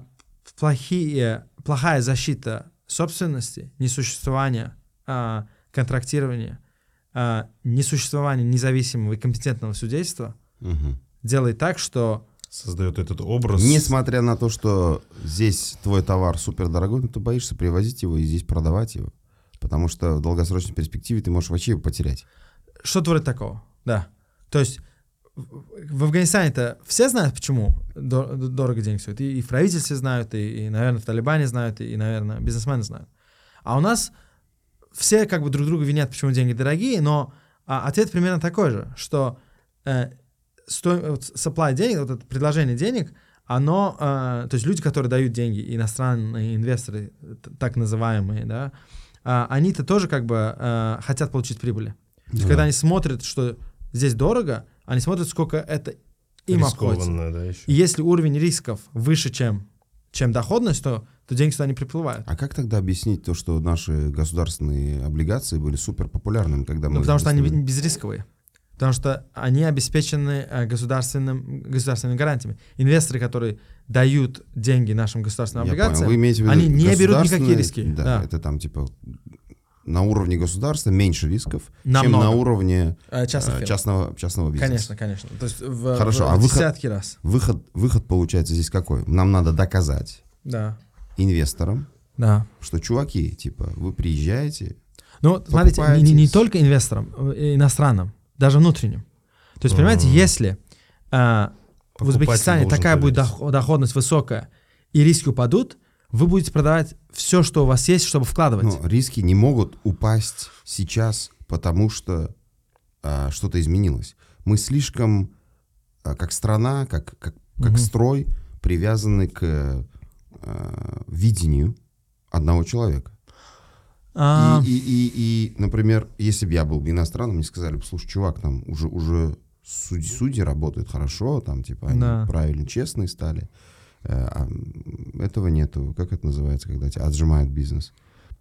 Speaker 2: плохие, плохая защита собственности, несуществование а, контрактирования, а, несуществование независимого и компетентного судейства
Speaker 1: Мгм.
Speaker 2: делает так, что
Speaker 3: Создает этот образ.
Speaker 1: Несмотря на то, что здесь твой товар супер дорогой, но ты боишься привозить его и здесь продавать его. Потому что в долгосрочной перспективе ты можешь вообще его потерять.
Speaker 2: что-то вроде такого, да. То есть в Афганистане-то все знают, почему дор- дорого деньги стоят. И, и в правительстве знают, и, и, наверное, в Талибане знают, и, наверное, бизнесмены знают. А у нас все как бы друг друга винят, почему деньги дорогие, но а, ответ примерно такой же, что э, сто- supply денег, вот это предложение денег, оно, э, то есть люди, которые дают деньги, иностранные инвесторы, так называемые, да, а, они-то тоже как бы э, хотят получить прибыли. То есть,
Speaker 1: Ну
Speaker 2: когда
Speaker 1: да.
Speaker 2: они смотрят, что здесь дорого, они смотрят, сколько это им обходится.
Speaker 3: Да, еще.
Speaker 2: И если уровень рисков выше, чем, чем доходность, то, то деньги сюда не приплывают.
Speaker 1: А как тогда объяснить то, что наши государственные облигации были супер популярными, когда мы...
Speaker 2: Ну, потому что они безрисковые. Потому что они обеспечены э, государственным, государственными гарантиями. Инвесторы, которые дают деньги нашим государственным
Speaker 1: Я
Speaker 2: облигациям,
Speaker 1: понял. Вы имеете в виду
Speaker 2: они не берут никакие риски.
Speaker 1: Да,
Speaker 2: Да.
Speaker 1: это там типа на уровне государства меньше рисков, чем
Speaker 2: Намного.
Speaker 1: на уровне
Speaker 2: э, частных
Speaker 1: э,
Speaker 2: фирм.
Speaker 1: частного, частного бизнеса.
Speaker 2: Конечно, конечно. То есть в,
Speaker 1: Хорошо,
Speaker 2: в
Speaker 1: а выход-
Speaker 2: десятки раз.
Speaker 1: Выход, выход получается здесь какой? Нам надо доказать
Speaker 2: Да.
Speaker 1: инвесторам,
Speaker 2: Да.
Speaker 1: что, чуваки, типа, вы приезжаете,
Speaker 2: Ну, смотрите, не, не- не только инвесторам, э, иностранным, даже внутренним. То есть, понимаете,
Speaker 3: Мгм.
Speaker 2: если э, в Узбекистане такая будет доход- доходность высокая, и риски упадут, вы будете продавать все, что у вас есть, чтобы вкладывать.
Speaker 1: ну, риски не могут упасть сейчас, потому что а, что-то изменилось. Мы слишком, а, как страна, как, как, как
Speaker 2: Мгм.
Speaker 1: строй, привязаны к а, видению одного человека.
Speaker 2: А,
Speaker 1: И, и, и, и, например, если бы я был иностранным, мне сказали бы, слушай, чувак, там уже, уже судьи, судьи работают хорошо, там, типа, они
Speaker 2: Да.
Speaker 1: правильно, честные стали. Э, а, этого нету. Как это называется, когда тебя отжимают бизнес?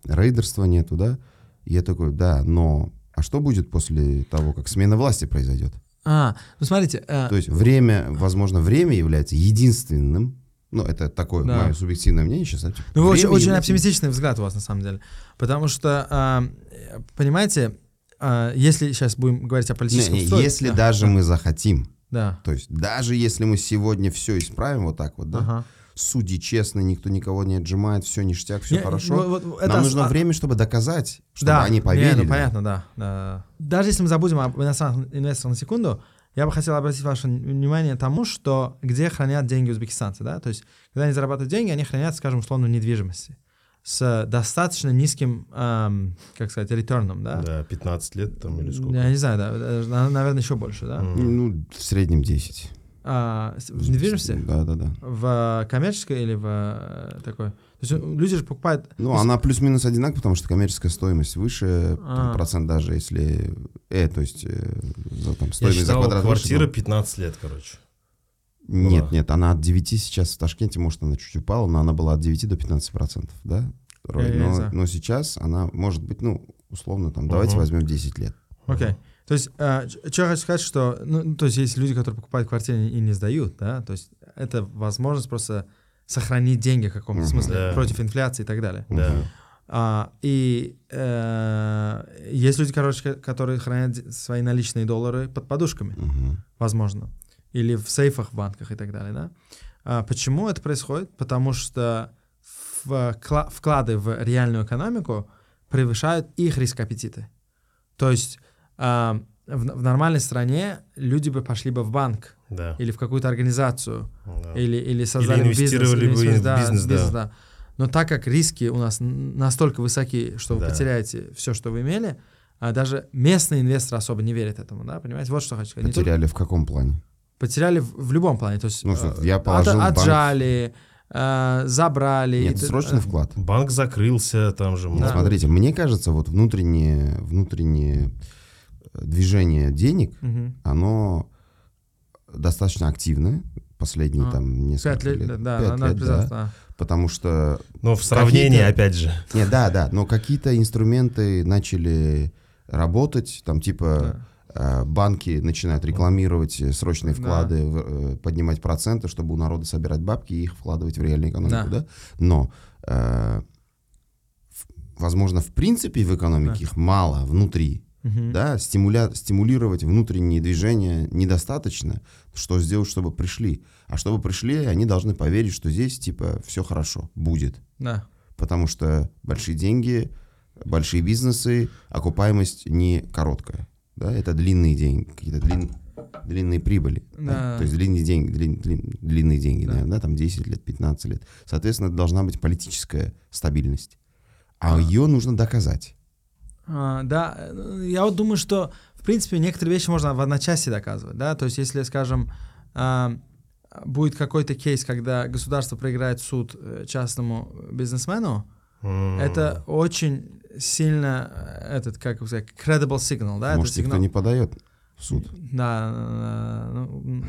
Speaker 1: Рейдерства нету, да? И я такой, да, но... А что будет после того, как смена власти произойдет?
Speaker 2: а, ну смотрите, э,
Speaker 1: То есть время, возможно, время является единственным, ну, это такое
Speaker 2: Да.
Speaker 1: мое субъективное мнение сейчас. типа,
Speaker 2: ну, вы очень, очень оптимистичный взгляд у вас на самом деле. Потому что, а, понимаете, а, если сейчас будем говорить о
Speaker 1: Не,
Speaker 2: политическом
Speaker 1: не,
Speaker 2: устройстве-
Speaker 1: если
Speaker 2: да,
Speaker 1: даже
Speaker 2: да,
Speaker 1: мы захотим,
Speaker 2: Да.
Speaker 1: То есть даже если мы сегодня все исправим вот так вот, да,
Speaker 2: Ага.
Speaker 1: судьи честные, никто никого не отжимает, все ништяк, все
Speaker 2: Не,
Speaker 1: хорошо.
Speaker 2: вот- вот это
Speaker 1: Нам
Speaker 2: ос-
Speaker 1: нужно
Speaker 2: а-
Speaker 1: время, чтобы доказать, чтобы
Speaker 2: да,
Speaker 1: они
Speaker 2: не,
Speaker 1: поверили.
Speaker 2: ну, понятно, да, да. Даже если мы забудем об инвесторах на секунду, я бы хотел обратить ваше внимание тому, что где хранят деньги узбекистанцы, да, то есть когда они зарабатывают деньги, они хранят, скажем, условно, в недвижимости с достаточно низким, эм, как сказать, ретерном, да?
Speaker 3: Да, 15 лет там или сколько.
Speaker 2: Я не знаю, да, на- наверное, еще больше, да?
Speaker 3: М.
Speaker 1: Ну, в среднем 10.
Speaker 2: А, в недвижимости?
Speaker 1: Да, да, да.
Speaker 2: В коммерческой или в э, такой? То есть люди же покупают...
Speaker 1: Ну,
Speaker 2: есть-
Speaker 1: она плюс-минус одинаковая, потому что коммерческая стоимость выше, там,
Speaker 2: А.
Speaker 1: процент даже если... Э, то есть э, за, там,
Speaker 3: Я
Speaker 1: стоимость за
Speaker 3: считал,
Speaker 1: квадрат выше,
Speaker 3: квартира
Speaker 1: но-
Speaker 3: 15 лет, короче.
Speaker 1: Нет,
Speaker 3: была.
Speaker 1: нет, она от 9 сейчас в Ташкенте, может, она чуть упала, но она была от 9 до 15 процентов, да? Рой?
Speaker 2: Я- я
Speaker 1: но,
Speaker 2: знаю.
Speaker 1: но сейчас она может быть, ну, условно, там, давайте
Speaker 3: Мгм.
Speaker 1: возьмем 10 лет.
Speaker 2: Окей. То есть, что я хочу сказать, что, ну, то есть есть люди, которые покупают квартиры и не сдают, да, то есть это возможность просто сохранить деньги в каком-то смысле
Speaker 3: Да.
Speaker 2: против инфляции и так далее.
Speaker 3: Да.
Speaker 2: А, и э, есть люди, короче, ко- которые хранят свои наличные доллары под подушками,
Speaker 1: Мгм.
Speaker 2: возможно, или в сейфах в банках и так далее, да. А почему это происходит? Потому что в- кла- вклады в реальную экономику превышают их риск аппетиты. То есть а, в, в нормальной стране люди бы пошли бы в банк
Speaker 3: Да.
Speaker 2: или в какую-то организацию,
Speaker 3: да.
Speaker 2: или, или создали бизнес.
Speaker 3: инвестировали бы
Speaker 2: инвестировали-
Speaker 3: в
Speaker 2: да,
Speaker 3: бизнес, да.
Speaker 2: Но так как риски у нас настолько высоки, что вы
Speaker 3: Да.
Speaker 2: потеряете все, что вы имели, а даже местные инвесторы особо не верят этому, да, понимаете? Вот что хочу сказать.
Speaker 1: Потеряли в каком плане?
Speaker 2: потеряли в, в любом плане, то есть
Speaker 1: Ну, что,
Speaker 2: э,
Speaker 1: я положил в банк.
Speaker 2: отжали, э, забрали.
Speaker 1: Нет,
Speaker 2: т-
Speaker 1: срочный
Speaker 2: э,
Speaker 1: вклад.
Speaker 3: Банк закрылся, там же
Speaker 1: Ну,
Speaker 3: много.
Speaker 1: Смотрите, мне кажется, вот внутренние, внутренние движение денег,
Speaker 2: Мгм.
Speaker 1: оно достаточно активное последние
Speaker 2: А,
Speaker 1: там несколько
Speaker 2: Пять лет,
Speaker 1: лет.
Speaker 2: да,
Speaker 1: Пять
Speaker 2: надо
Speaker 1: лет, да.
Speaker 2: да.
Speaker 1: Потому что
Speaker 3: Но в сравнении, опять же,
Speaker 1: Не, да, да, но какие-то инструменты начали работать, там типа э, банки начинают рекламировать срочные
Speaker 2: Да.
Speaker 1: вклады, в- э, поднимать проценты, чтобы у народа собирать бабки и их вкладывать в реальную экономику,
Speaker 2: Да.
Speaker 1: да? Но, э, возможно, в принципе в экономике
Speaker 2: Да.
Speaker 1: их мало внутри,
Speaker 2: Мгм.
Speaker 1: да, стимуля... стимулировать внутренние движения недостаточно, что сделать, чтобы пришли. А чтобы пришли, они должны поверить, что здесь, типа, все хорошо, будет
Speaker 2: Да.
Speaker 1: потому что большие деньги, большие бизнесы, окупаемость не короткая. Да? Это длинные деньги, какие-то длин- длинные прибыли. да.
Speaker 2: Да.
Speaker 1: То есть длинные деньги, длин- длин- длинные деньги,
Speaker 2: Да.
Speaker 1: наверное, да, там 10 лет, 15 лет. Соответственно, должна быть политическая стабильность. А ее нужно доказать.
Speaker 2: А, да, э, я вот думаю, что, в принципе, некоторые вещи можно в одночасье доказывать, да, то есть если, скажем, а, будет какой-то кейс, когда государство проиграет суд э, частному бизнесмену,
Speaker 3: м,
Speaker 2: это очень сильно, э, этот, как бы сказать, credible signal, да,
Speaker 1: Может,
Speaker 2: это
Speaker 1: никто
Speaker 2: сигнал.
Speaker 1: не подает в суд.
Speaker 2: Да, да, ну,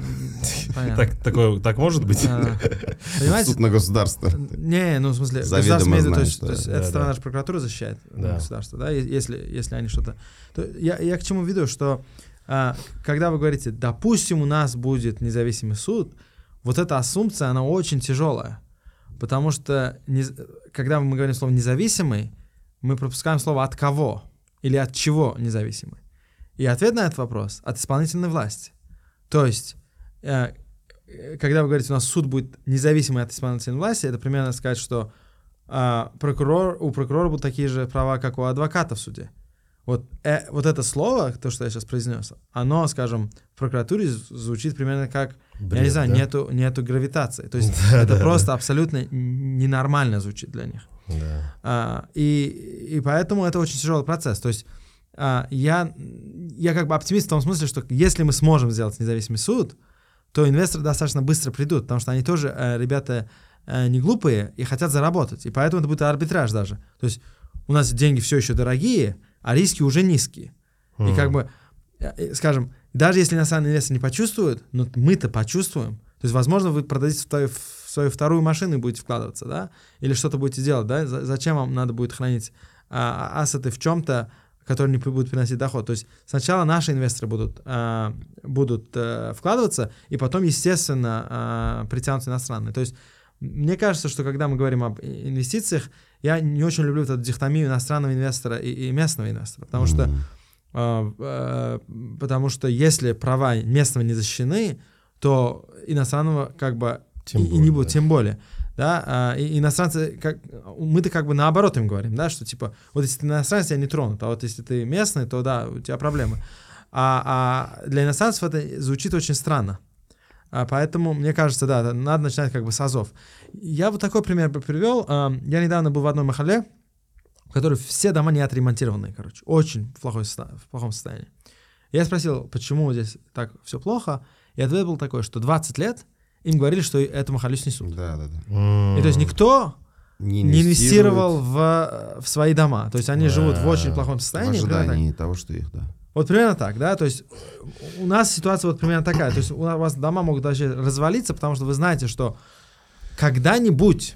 Speaker 3: так, такое, так может быть?
Speaker 2: А, Понимаете,
Speaker 1: суд на государство.
Speaker 2: Не, ну в смысле,
Speaker 1: Заведомо
Speaker 2: государство то есть,
Speaker 1: что-
Speaker 2: то есть
Speaker 3: да,
Speaker 2: эта
Speaker 3: да.
Speaker 2: сторона же прокуратура защищает
Speaker 3: Да.
Speaker 2: государство, да, если, если они что-то... То я, я к чему веду, что а, когда вы говорите, допустим, у нас будет независимый суд, вот эта ассумпция, она очень тяжелая, потому что когда мы говорим слово «независимый», мы пропускаем слово «от кого» или «от чего независимый». И ответ на этот вопрос — от исполнительной власти. То есть, э, э, когда вы говорите, у нас суд будет независимый от исполнительной власти, это примерно сказать, что а, прокурор, у прокурора будут такие же права, как у адвоката в суде. Вот, э, вот это слово, то, что я сейчас произнес, оно, скажем, в прокуратуре звучит примерно как, я
Speaker 3: Бред,
Speaker 2: не знаю,
Speaker 3: да?
Speaker 2: нету, нету гравитации. То есть
Speaker 3: Да,
Speaker 2: это
Speaker 3: да,
Speaker 2: просто абсолютно н- ненормально звучит для них.
Speaker 3: Да.
Speaker 2: А, и, и поэтому это очень тяжелый процесс. То есть я, я как бы оптимист в том смысле, что если мы сможем сделать независимый суд, то инвесторы достаточно быстро придут, потому что они тоже э, ребята э, не глупые и хотят заработать. И поэтому это будет арбитраж даже. То есть у нас деньги все еще дорогие, а риски уже низкие. И
Speaker 3: М.
Speaker 2: как бы, э, скажем, даже если иностранный инвестор не почувствует, но мы-то почувствуем. То есть, возможно, вы продадите свою, свою вторую машину и будете вкладываться, да? Или что-то будете делать, да? За- Зачем вам надо будет хранить а, ассеты в чем-то, который не будет приносить доход? То есть сначала наши инвесторы будут, а, будут а, вкладываться, и потом, естественно, а, притянут иностранные. То есть мне кажется, что когда мы говорим об инвестициях, я не очень люблю эту дихтомию иностранного инвестора и, и местного инвестора, потому что
Speaker 1: М.
Speaker 2: а, а, потому что если права местного не защищены, то иностранного как бы
Speaker 3: Тем
Speaker 2: и, и не
Speaker 3: более,
Speaker 2: будет,
Speaker 3: да.
Speaker 2: тем более. Да, а, и иностранцы, как, мы-то как бы наоборот им говорим, да, что типа, вот если ты иностранец, тебя не тронут, а вот если ты местный, то да, у тебя проблемы. А, а для иностранцев это звучит очень странно. А поэтому, мне кажется, да, надо начинать как бы с азов. Я вот такой пример бы привел. А, Я недавно был в одной махале, в которой все дома не отремонтированные, короче. Очень в, плохой, в плохом состоянии. Я спросил, почему здесь так все плохо, и ответ был такой, что 20 лет им говорили, что эту махалю снесут.
Speaker 1: Да, да, да.
Speaker 2: И то есть никто не инвестировал в, в свои дома. То есть они живут в очень
Speaker 3: Да.
Speaker 2: плохом
Speaker 1: в
Speaker 2: состоянии. так.
Speaker 1: ожидании того, что их, да.
Speaker 2: Вот примерно так, да, то есть у нас ситуация вот примерно такая, то есть у вас дома могут даже развалиться, потому что вы знаете, что когда-нибудь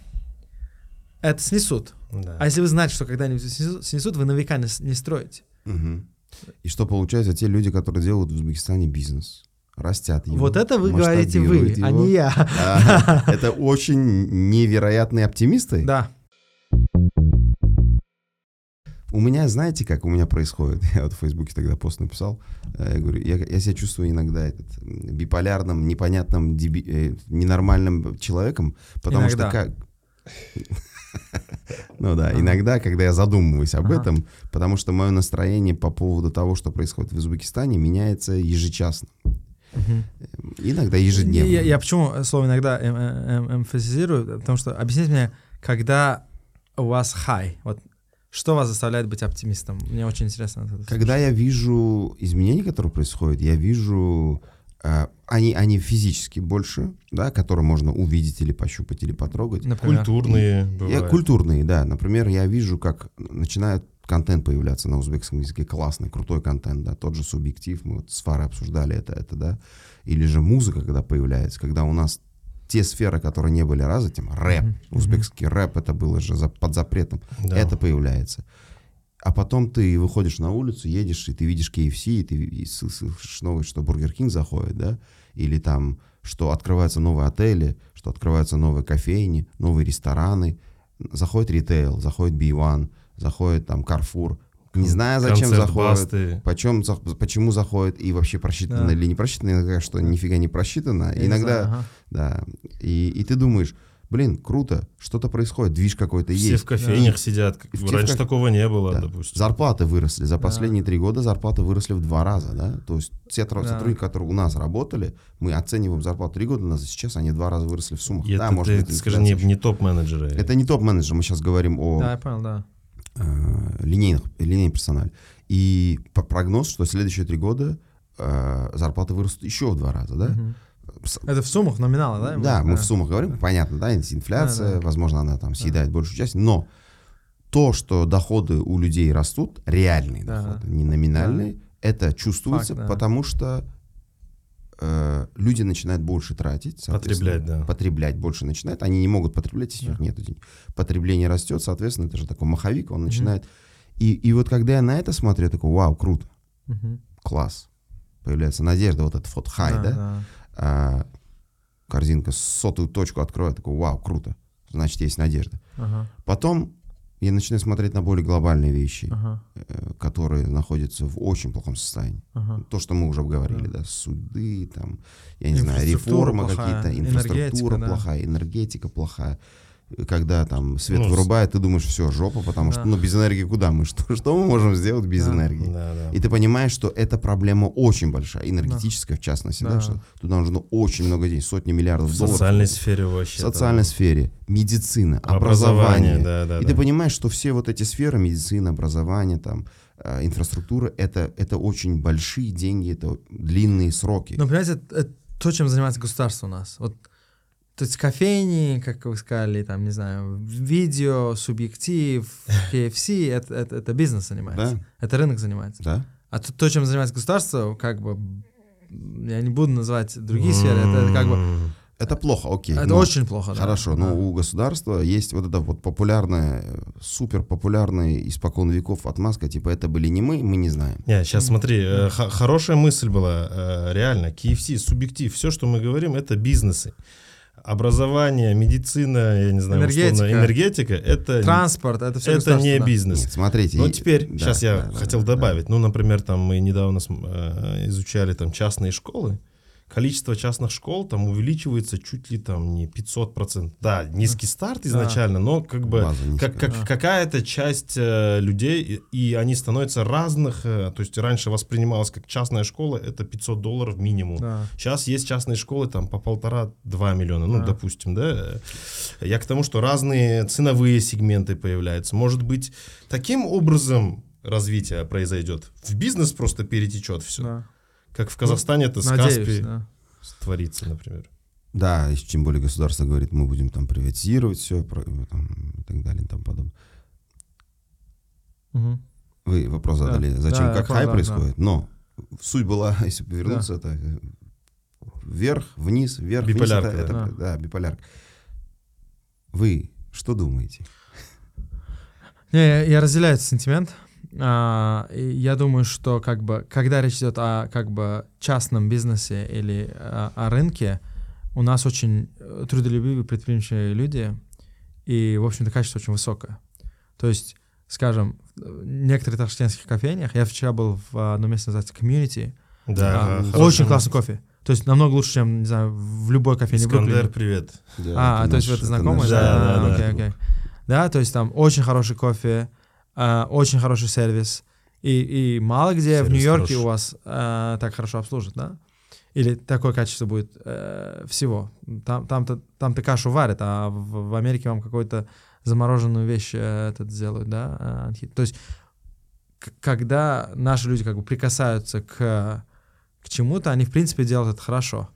Speaker 2: это снесут.
Speaker 3: Да.
Speaker 2: А если вы знаете, что когда-нибудь снесут, вы на века не, не строите.
Speaker 1: Мгм. И что получается, те люди, которые делают в Узбекистане бизнес, растят его.
Speaker 2: вот это вы говорите вы,
Speaker 1: масштабируют
Speaker 2: а
Speaker 1: его.
Speaker 2: не я.
Speaker 1: Это очень невероятные оптимисты.
Speaker 2: Да.
Speaker 1: У меня, знаете, как у меня происходит? Я вот в Фейсбуке тогда пост написал. э, Я говорю, я, я себя чувствую иногда этот, биполярным, непонятным, деби- э, ненормальным человеком, потому
Speaker 2: Иногда.
Speaker 1: что как... Ну да,
Speaker 2: Ага.
Speaker 1: иногда, когда я задумываюсь об
Speaker 2: Ага.
Speaker 1: этом, потому что мое настроение по поводу того, что происходит в Узбекистане, меняется ежечасно. Иногда ежедневно.
Speaker 2: Я, я почему слово иногда эм- эм- эмфасизирую? Потому что объясните мне, когда у вас хай, вот что вас заставляет быть оптимистом? Мне очень интересно. это слушать.
Speaker 1: Когда я вижу изменения, которые происходят, я вижу, э, они, они физически больше, да, которые можно увидеть или пощупать или потрогать.
Speaker 2: Например.
Speaker 3: Культурные
Speaker 1: Я,
Speaker 3: бывают.
Speaker 1: культурные, да. Например, я вижу, как начинают контент появляться на узбекском языке, классный, крутой контент, да, тот же субъектив, мы вот с Фарой обсуждали это, это, да, или же музыка, когда появляется, когда у нас те сферы, которые не были развиты, рэп,
Speaker 2: Мгм.
Speaker 1: узбекский рэп, это было же за- под запретом,
Speaker 3: Да.
Speaker 1: это появляется. А потом ты выходишь на улицу, едешь, и ты видишь KFC, и ты и слышишь новость, что Burger King заходит, да, или там, что открываются новые отели, что открываются новые кофейни, новые рестораны, заходит ритейл, заходит Bi1, заходит там Carrefour, не знаю, зачем
Speaker 3: Концерт
Speaker 1: заходит,
Speaker 3: Басты.
Speaker 1: почем, за- почему заходит, и вообще просчитано
Speaker 2: Да.
Speaker 1: или не просчитано, иногда, что нифига не просчитано,
Speaker 2: Я не
Speaker 1: иногда,
Speaker 2: знаю, ага.
Speaker 1: да, и, и ты думаешь, блин, круто, что-то происходит, движ какой-то
Speaker 3: Все
Speaker 1: есть.
Speaker 3: в кофейнях сидят. как-
Speaker 1: Все в
Speaker 3: Раньше
Speaker 1: кофе-
Speaker 3: такого не было,
Speaker 1: Да.
Speaker 3: допустим.
Speaker 1: Зарплаты выросли. За
Speaker 2: Да.
Speaker 1: последние три года зарплаты выросли в два раза, да? То есть те тро-
Speaker 2: Да.
Speaker 1: сотрудники, которые у нас работали, мы оцениваем зарплату три года назад, сейчас они в два раза выросли в суммах.
Speaker 3: И
Speaker 1: да,
Speaker 3: это
Speaker 1: может
Speaker 3: ты,
Speaker 1: быть,
Speaker 3: скажи, не, не топ-менеджеры.
Speaker 1: Это не топ-менеджер, мы сейчас говорим о
Speaker 2: Да, я понял, да.
Speaker 1: Э, линейных, линейном персонале. И по прогноз, что следующие три года э, зарплаты вырастут еще в два раза, да? С-
Speaker 2: Это в суммах номинала, да?
Speaker 1: Да, мы
Speaker 2: Да.
Speaker 1: в суммах говорим, понятно, да, инфляция,
Speaker 2: Да, да.
Speaker 1: возможно, она там съедает большую часть, но то, что доходы у людей растут, реальные
Speaker 2: Да.
Speaker 1: доходы, не номинальные, это чувствуется,
Speaker 2: Факт, да.
Speaker 1: потому что э, люди начинают больше тратить,
Speaker 3: Потреблять, да.
Speaker 1: потреблять больше начинают, они не могут потреблять, если
Speaker 2: Да.
Speaker 1: нет денег. Потребление растет, соответственно, это же такой маховик, он начинает. И, и вот когда я на это смотрю, я такой, вау, круто,
Speaker 2: Мгм.
Speaker 1: класс. Появляется надежда, вот этот вот хай, да? а, корзинка сотую точку откроет, такой, вау, круто, значит, есть надежда.
Speaker 2: Ага,
Speaker 1: Потом я начинаю смотреть на более глобальные вещи,
Speaker 2: ага,
Speaker 1: э, которые находятся в очень плохом состоянии.
Speaker 2: ага.
Speaker 1: То, что мы уже говорили, да, суды, там, я не знаю,
Speaker 2: плохая,
Speaker 1: какие-то, инфраструктура
Speaker 2: энергетика, да.
Speaker 1: плохая, энергетика плохая. Когда там свет
Speaker 3: Ну,
Speaker 1: вырубает, ты думаешь, все, жопа, потому что,
Speaker 2: Да.
Speaker 1: ну, без энергии куда мы? Что, что мы можем сделать без
Speaker 2: Да.
Speaker 1: энергии?
Speaker 3: Да, да.
Speaker 1: И ты понимаешь, что эта проблема очень большая, энергетическая в частности, да,
Speaker 2: Да.
Speaker 1: что туда нужно очень много денег, сотни миллиардов
Speaker 3: В
Speaker 1: долларов.
Speaker 3: социальной сфере вообще.
Speaker 1: в социальной
Speaker 3: там,
Speaker 1: сфере, медицина,
Speaker 3: Образование,
Speaker 1: образование.
Speaker 3: да, да,
Speaker 1: и
Speaker 3: да.
Speaker 1: ты понимаешь, что все вот эти сферы, медицина, образование, там, э, инфраструктура, это, это очень большие деньги, это длинные сроки.
Speaker 2: Но, понимаете, это, это то, чем занимается государство у нас. Вот, то есть кофейни, как вы сказали, там, не знаю, видео, субъектив, KFC, это, это, это бизнес занимается.
Speaker 1: Да.
Speaker 2: Это рынок занимается.
Speaker 1: Да?
Speaker 2: А то, то, чем занимается государство, как бы, я не буду называть другие сферы, это как бы,
Speaker 1: Это плохо, окей.
Speaker 2: это
Speaker 1: но-
Speaker 2: очень плохо. да.
Speaker 1: Хорошо,
Speaker 2: Да.
Speaker 1: но у государства есть вот эта вот популярная, супер популярная испокон веков отмазка, типа это были не мы, мы не знаем.
Speaker 3: Не, сейчас смотри, э, хорошая мысль была, э, реально, KFC, субъектив, все, что мы говорим, это бизнесы. Образование, медицина, я не знаю,
Speaker 2: Энергетика.
Speaker 3: условно, энергетика, это,
Speaker 2: Транспорт, это все
Speaker 3: это не бизнес.
Speaker 1: Нет, смотрите.
Speaker 3: Ну, теперь,
Speaker 1: да,
Speaker 3: сейчас я
Speaker 1: да, да,
Speaker 3: хотел
Speaker 1: да,
Speaker 3: добавить. Ну, например, там мы недавно э, изучали там частные школы. Количество частных школ там увеличивается чуть ли там не 500%. Да, низкий старт изначально, но как бы как, как
Speaker 2: Да.
Speaker 3: какая-то часть э, людей, и, и они становятся разных. э, то есть раньше воспринималось как частная школа, это 500 долларов минимум.
Speaker 2: Да.
Speaker 3: Сейчас есть частные школы там по полтора-два миллиона, ну,
Speaker 2: Да.
Speaker 3: допустим, да. Я к тому, что разные ценовые сегменты появляются. Может быть, таким образом развитие произойдет. В бизнес просто перетечет все.
Speaker 2: Да.
Speaker 3: Как в Казахстане это с
Speaker 2: Надеюсь,
Speaker 3: Каспи
Speaker 2: да.
Speaker 3: творится, например.
Speaker 1: Да, и тем более государство говорит, мы будем там приватизировать все и так далее и тому подобное.
Speaker 2: Мгм.
Speaker 1: Вы вопрос
Speaker 2: Да.
Speaker 1: задали, зачем,
Speaker 2: Да,
Speaker 1: как хай
Speaker 2: да,
Speaker 1: происходит, но суть была, если повернуться, это э, вверх, вниз, вверх, вниз,
Speaker 3: Биполярка,
Speaker 1: это-
Speaker 2: да.
Speaker 1: это- да, биполярка. Вы что думаете?
Speaker 2: Не, я, я разделяю этот сентимент. А, я думаю, что как бы, когда речь идет о как бы частном бизнесе или о, о рынке, у нас очень э, трудолюбивые, предприимчивые люди, и, в общем-то, качество очень высокое. То есть, скажем, в некоторых ташкентских кофейнях, я вчера был в одном месте, называется Community,
Speaker 3: Да,
Speaker 2: а, очень классный кофе. То есть намного лучше, чем, не знаю, в любой кофейне
Speaker 3: Искандер,
Speaker 2: Бруклине.
Speaker 3: привет.
Speaker 2: А,
Speaker 1: это
Speaker 2: то есть
Speaker 1: наш-
Speaker 2: вы это
Speaker 1: это
Speaker 2: знакомы?
Speaker 1: наш-
Speaker 3: Да,
Speaker 2: Да,
Speaker 3: да,
Speaker 2: окей,
Speaker 3: да.
Speaker 2: окей. Да, то есть там очень хороший кофе, а, очень хороший сервис. И, и мало где в
Speaker 3: Сервис
Speaker 2: Нью-Йорке
Speaker 3: хороший.
Speaker 2: у вас а, так хорошо обслужат, да? Или такое качество будет э, всего. Там, там-то, там-то кашу варят, а в, в Америке вам какую-то замороженную вещь э, этот сделают, да? э, анхит. То есть, когда наши люди как бы прикасаются к, к чему-то, они, в принципе, делают это хорошо.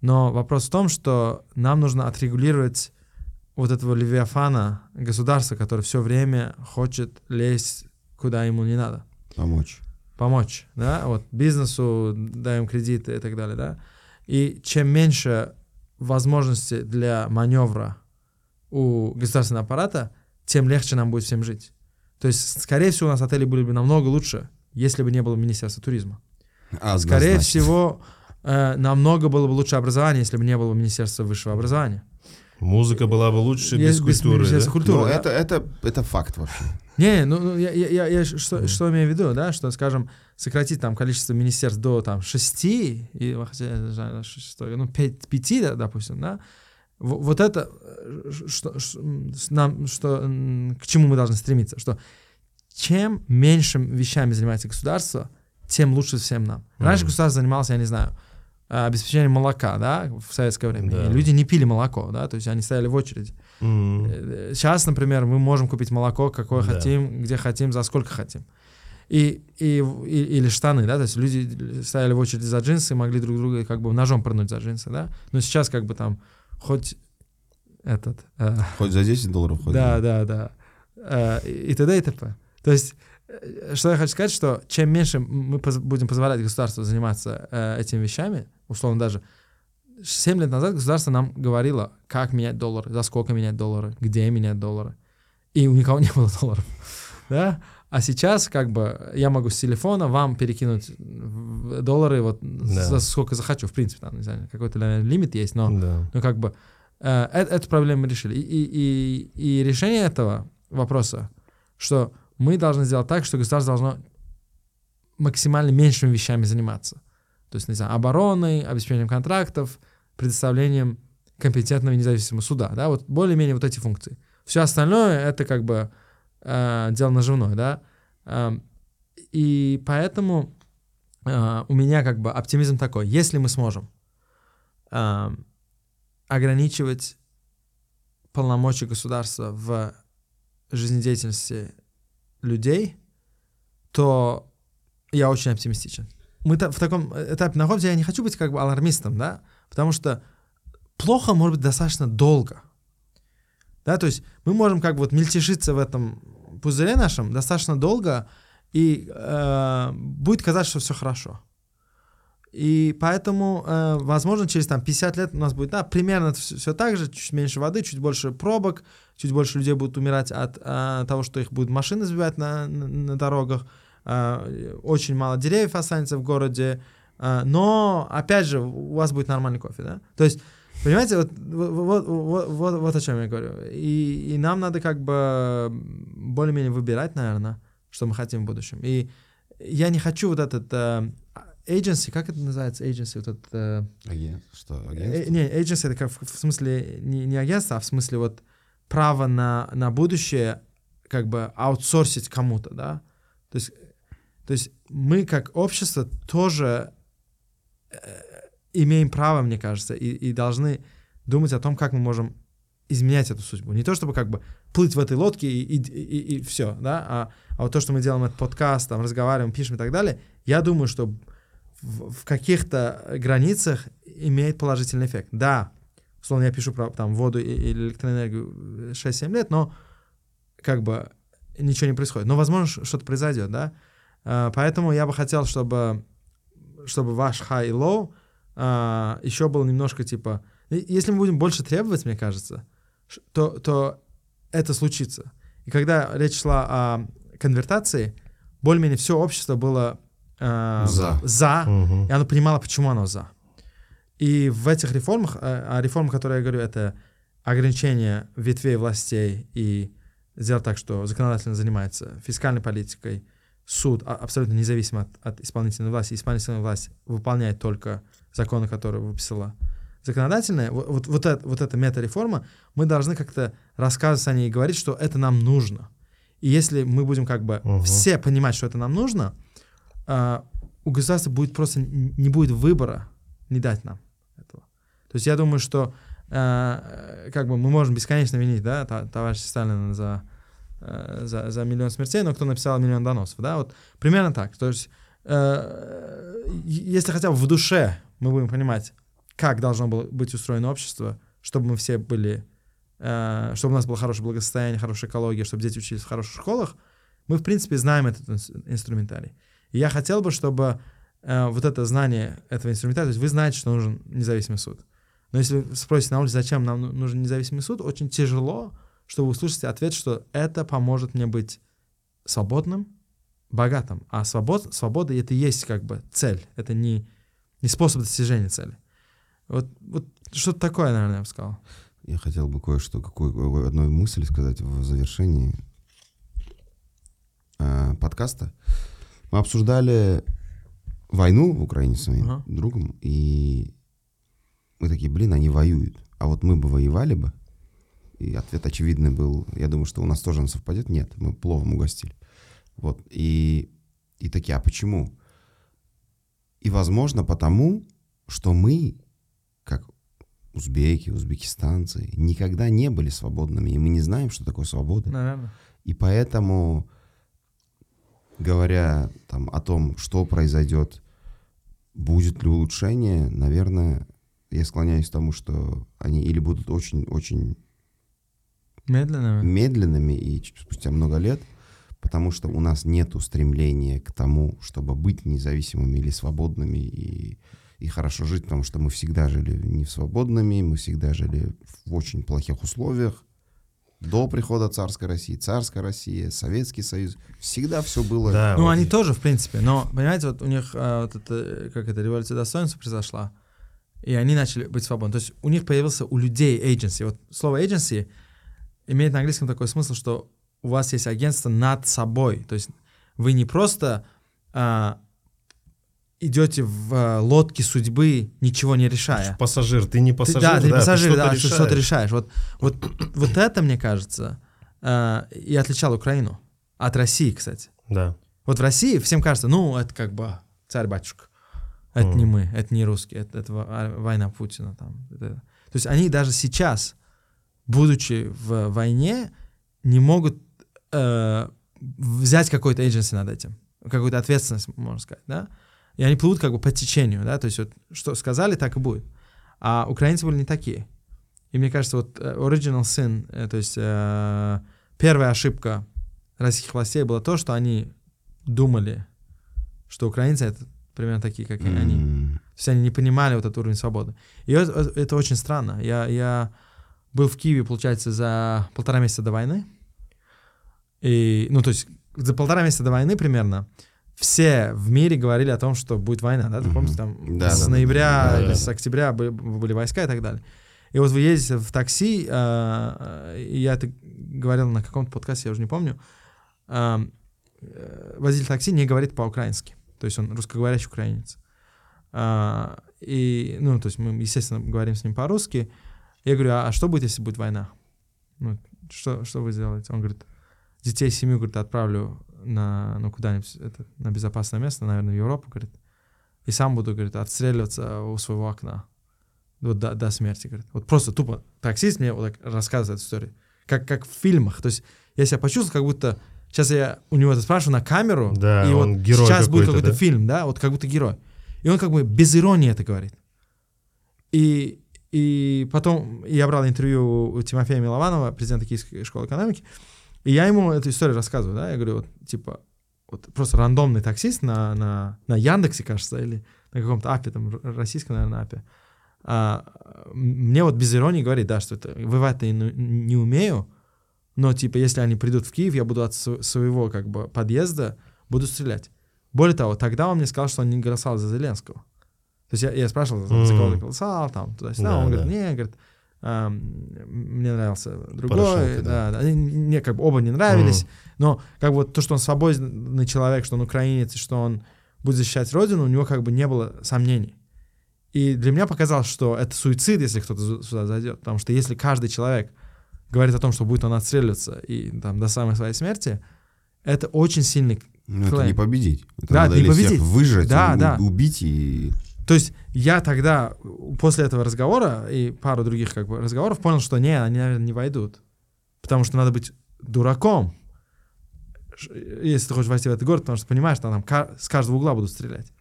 Speaker 2: Но вопрос в том, что нам нужно отрегулировать вот этого левиафана государства, который все время хочет лезть куда ему не надо.
Speaker 1: Помочь.
Speaker 2: Помочь, да, вот бизнесу даем кредиты и так далее, да. И чем меньше возможностей для маневра у государственного аппарата, тем легче нам будет всем жить. То есть, скорее всего, у нас отели были бы намного лучше, если бы не было Министерства туризма.
Speaker 1: А,
Speaker 2: Скорее
Speaker 1: однозначно.
Speaker 2: всего, э, намного было бы лучше образование, если бы не было Министерства высшего образования.
Speaker 3: Музыка была бы лучше
Speaker 2: Есть
Speaker 3: без культуры,
Speaker 2: Министерства
Speaker 3: да?
Speaker 2: культуры.
Speaker 1: Ну,
Speaker 2: да?
Speaker 1: это, это, это факт вообще.
Speaker 2: Не, ну, я, я, я- я что, что имею в виду, да, что, скажем, сократить там количество министерств до там шести, и, хотя, что, ну, пять, пяти, да, допустим, да, Во- вот это, э, что, с нам, что, к чему мы должны стремиться, что чем меньше вещами занимается государство, тем лучше всем нам. Раньше
Speaker 3: Мгм.
Speaker 2: государство занималось, я не знаю, э, обеспечением молока, да, в советское время.
Speaker 3: Да.
Speaker 2: И люди не пили молоко, да, то есть они стояли в очереди. Э, Сейчас, например, мы можем купить молоко, какое
Speaker 3: Да.
Speaker 2: хотим, где хотим, за сколько хотим. И, и, и- или штаны, да, то есть люди стояли в очереди за джинсы и могли друг друга как бы ножом пырнуть за джинсы, да. Но сейчас как бы там хоть этот... э,
Speaker 1: Хоть за 10 долларов, хоть
Speaker 2: да,
Speaker 1: за-
Speaker 2: да, да. Э, и т.д. и т.п. То есть, что я хочу сказать, что чем меньше мы поз- будем позволять государству заниматься э, этими вещами, условно даже, 7 лет назад государство нам говорило, как менять доллары, за сколько менять доллары, где менять доллары. И у никого не было долларов. Да? А сейчас как бы я могу с телефона вам перекинуть в доллары вот
Speaker 3: Да.
Speaker 2: за сколько захочу. В принципе, там, не знаю, какой-то наверное, лимит есть, но
Speaker 3: Да.
Speaker 2: ну, как бы, э, э- эту проблему мы решили. И, и, и, и решение этого вопроса, что мы должны сделать так, что государство должно максимально меньшими вещами заниматься. То есть, не знаю, обороной, обеспечением контрактов, предоставлением компетентного и независимого суда. Да, вот более-менее вот эти функции. Все остальное это как бы э, дело наживное, да. Эм, и поэтому э, у меня как бы оптимизм такой. Если мы сможем эм, ограничивать полномочия государства в жизнедеятельности людей, то я очень оптимистичен. Мы в таком этапе находимся, я не хочу быть как бы алармистом, да, потому что плохо может быть достаточно долго. Да, то есть мы можем как бы вот мельтешиться в этом пузыре нашем достаточно долго, и э, будет казаться, что все хорошо. И поэтому, э, возможно, через там 50 лет у нас будет, да, примерно все, так же, чуть меньше воды, чуть больше пробок, чуть больше людей будут умирать от э, того, что их будут машины сбивать на, на, на дорогах, э, очень мало деревьев останется в городе, э, но, опять же, у вас будет нормальный кофе, да? То есть, понимаете, вот, вот, вот, вот, вот о чем я говорю. И, и нам надо как бы более-менее выбирать, наверное, что мы хотим в будущем. И я не хочу вот этот э, agency, как это называется, agency, вот этот... э,
Speaker 1: Агент? Что,
Speaker 2: Э,
Speaker 1: агентство?
Speaker 2: Не, agency это как в, в смысле не, не агентство, а в смысле вот право на, на будущее как бы аутсорсить кому-то, да? То есть, то есть мы как общество тоже э, имеем право, мне кажется, и, и должны думать о том, как мы можем изменять эту судьбу. Не то, чтобы как бы плыть в этой лодке и, и, и, и все, да, а, а вот то, что мы делаем этот подкаст, там, разговариваем, пишем и так далее, я думаю, что в, в каких-то границах имеет положительный эффект. Да, условно, я пишу про там, воду и, и электроэнергию 6-7 лет, но как бы ничего не происходит. Но, возможно, что-то произойдет, да. А, Поэтому я бы хотел, чтобы, чтобы ваш high и low а, еще был немножко типа... Если мы будем больше требовать, мне кажется, то, то это случится. И когда речь шла о конвертации, более-менее все общество было а,
Speaker 1: За.
Speaker 2: за
Speaker 3: Мгм.
Speaker 2: и оно понимало, почему оно за. И в этих реформах, э, а реформы, которые я говорю, это ограничение ветвей властей и сделать так, что законодательно занимается фискальной политикой, суд а- абсолютно независим от, от исполнительной власти, исполнительная власть выполняет только законы, которые выписала законодательная, вот, вот, вот, это, вот эта мета-реформа, мы должны как-то рассказывать о ней и говорить, что это нам нужно. И если мы будем как бы
Speaker 3: Мгм.
Speaker 2: все понимать, что это нам нужно, а, у государства будет просто не будет выбора не дать нам этого. То есть я думаю, что а, как бы мы можем бесконечно винить, да, товарища Сталина за, э, за, за миллион смертей, но кто написал миллион доносов, да, вот примерно так. То есть э, если хотя бы в душе мы будем понимать, как должно было быть устроено общество, чтобы мы все были, э, чтобы у нас было хорошее благосостояние, хорошая экология, чтобы дети учились в хороших школах, Мы, в принципе, знаем этот инструментарий. Я хотел бы, чтобы э, вот это знание этого инструментария, то есть вы знаете, что нужен независимый суд. Но если вы спросите на улице, зачем нам ну, нужен независимый суд, очень тяжело, чтобы вы услышите ответ, что это поможет мне быть свободным, богатым. А свобод, свобода — это и есть как бы цель. Это не, не способ достижения цели. Вот, вот что-то такое, наверное, я бы сказал.
Speaker 1: Я хотел бы кое-что, какую одну мысль сказать в завершении э, подкаста. Мы обсуждали войну в Украине с своим ага. другом, и мы такие, блин, они воюют. А вот мы бы воевали бы? И ответ очевидный был, я думаю, что у нас тоже он совпадет. Нет, мы пловом угостили. Вот, и, и такие, а почему? И, возможно, потому, что мы, как узбеки, узбекистанцы, никогда не были свободными, и мы не знаем, что такое свобода.
Speaker 2: Наверное.
Speaker 1: И поэтому, говоря там, о том, что произойдет, будет ли улучшение, наверное, я склоняюсь к тому, что они или будут очень-очень
Speaker 2: медленными.
Speaker 1: медленными и спустя много лет, потому что у нас нет стремления к тому, чтобы быть независимыми или свободными и, и хорошо жить, потому что мы всегда жили не свободными, мы всегда жили в очень плохих условиях. До прихода царской России, царская Россия, Советский Союз, всегда все было.
Speaker 2: Да, ну, вот. они тоже, в принципе, но, понимаете, вот у них а, вот это, как это, революция достоинства произошла, и они начали быть свободны. То есть у них появился у людей agency. Вот слово agency имеет на английском такой смысл, что у вас есть агентство над собой. То есть вы не просто а, идете в а, лодке судьбы, ничего не решая.
Speaker 3: Пассажир, ты не пассажир,
Speaker 2: ты, да, ты
Speaker 3: да,
Speaker 2: пассажир,
Speaker 3: ты
Speaker 2: да,
Speaker 3: решаешь.
Speaker 2: что-то решаешь. Вот, вот, вот это, мне кажется, а, и отличало Украину от России, кстати.
Speaker 3: Да.
Speaker 2: Вот в России всем кажется, ну, это как бы царь-батюшка. Это mm. не мы, это не русские, это, это война Путина. Там. Это. То есть они даже сейчас, будучи в войне, не могут э, взять какой-то agency над этим, какую-то ответственность, можно сказать, да? И они плывут как бы по течению, да, то есть вот что сказали, так и будет. А украинцы были не такие. И мне кажется, вот э, original sin, э, то есть э, первая ошибка российских властей была то, что они думали, что украинцы это примерно такие, как и mm-hmm. они. То есть они не понимали вот этот уровень свободы. И это, это очень странно. Я, я был в Киеве, получается, за полтора месяца до войны. И, ну, то есть за полтора месяца до войны примерно все в мире говорили о том, что будет война, да? Ты mm-hmm. помнишь, там да, с да, ноября, да, да. с октября были, были войска и так далее. И вот вы ездите в такси, э, я это говорил на каком-то подкасте, я уже не помню, э, водитель такси не говорит по-украински. То есть он русскоговорящий украинец. А, и, ну, то есть мы, естественно, говорим с ним по-русски. Я говорю, а, а что будет, если будет война? Ну, что, что вы сделаете? Он говорит, детей, семью, говорит, отправлю на, ну, куда-нибудь, это, на безопасное место, наверное, в Европу, говорит. И сам буду, говорит, отстреливаться у своего окна. Вот до, до смерти, говорит. Вот просто тупо таксист мне вот так рассказывает эту историю. Как, как в фильмах. То есть я себя почувствовал, как будто Сейчас я у него это спрашиваю на камеру,
Speaker 3: да,
Speaker 2: и вот сейчас будет какой-то
Speaker 3: да?
Speaker 2: фильм, да, вот как будто герой. И он как бы без иронии это говорит. И, и потом я брал интервью у Тимофея Милованова, президента Киевской школы экономики, и я ему эту историю рассказываю, да, я говорю, вот, типа, вот просто рандомный таксист на, на, на Яндексе, кажется, или на каком-то апе, там, российском, наверное, апе, а, мне вот без иронии говорит, да, что это воевать-то не умею, но, типа, если они придут в Киев, я буду от своего, как бы, подъезда, буду стрелять. Более того, тогда он мне сказал, что он не голосовал за Зеленского. То есть я, я спрашивал, за кого ты голосовал, там, туда-сюда. Да, он да. говорит, не, говорит, а, мне нравился другой. Порошенко, да. Да, да. Мне как бы оба не нравились. Mm. Но как бы вот то, что он свободный человек, что он украинец, и что он будет защищать родину, у него как бы не было сомнений. И для меня показалось, что это суицид, если кто-то сюда зайдет. Потому что если каждый человек говорит о том, что будет он отстреливаться и там до самой своей смерти, это очень сильный
Speaker 1: ну, это не победить. Это
Speaker 2: да,
Speaker 1: надо
Speaker 2: не победить.
Speaker 1: выжать,
Speaker 2: да, да.
Speaker 1: убить и...
Speaker 2: То есть я тогда после этого разговора и пару других как бы разговоров понял, что не, они, наверное, не войдут. Потому что надо быть дураком, если ты хочешь войти в этот город, потому что понимаешь, что там с каждого угла будут стрелять.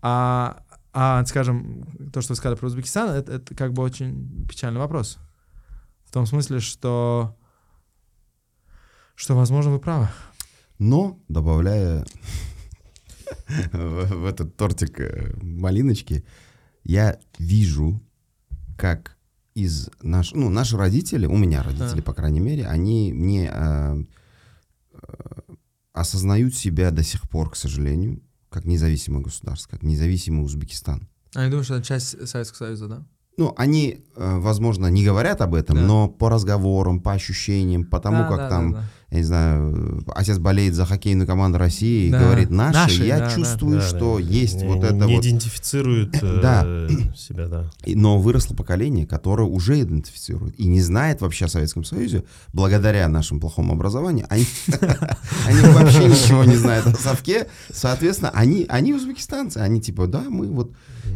Speaker 2: А, а скажем, то, что вы сказали про Узбекистан, это, это как бы очень печальный вопрос. В том смысле, что, что возможно, вы правы.
Speaker 1: но добавляя в, этот тортик э, малиночки, я вижу, как из наш, ну, наши родители, у меня родители, по крайней мере, они мне э, осознают себя до сих пор, к сожалению, как независимое государство, как независимый Узбекистан.
Speaker 2: А я думаю, что это часть Советского Союза, да?
Speaker 1: Ну, они, возможно, не говорят об этом,
Speaker 2: Да.
Speaker 1: но по разговорам, по ощущениям, по тому,
Speaker 2: Да,
Speaker 1: как
Speaker 2: да,
Speaker 1: там,
Speaker 2: да, да.
Speaker 1: Я не знаю, отец болеет за хоккейную команду России
Speaker 2: Да.
Speaker 1: и говорит наши,
Speaker 2: Наши,
Speaker 1: я
Speaker 2: да,
Speaker 1: чувствую,
Speaker 3: Да,
Speaker 1: что
Speaker 3: да.
Speaker 1: есть
Speaker 3: не,
Speaker 1: вот это
Speaker 3: не
Speaker 1: вот.
Speaker 3: идентифицирует э,
Speaker 1: Да.
Speaker 3: себя, да.
Speaker 1: Но выросло поколение, которое уже идентифицирует и не знает вообще о Советском Союзе, благодаря нашему плохому образованию. Они, они вообще ничего не знают о Совке. Соответственно, они, они узбекистанцы. Они типа, да, мы вот...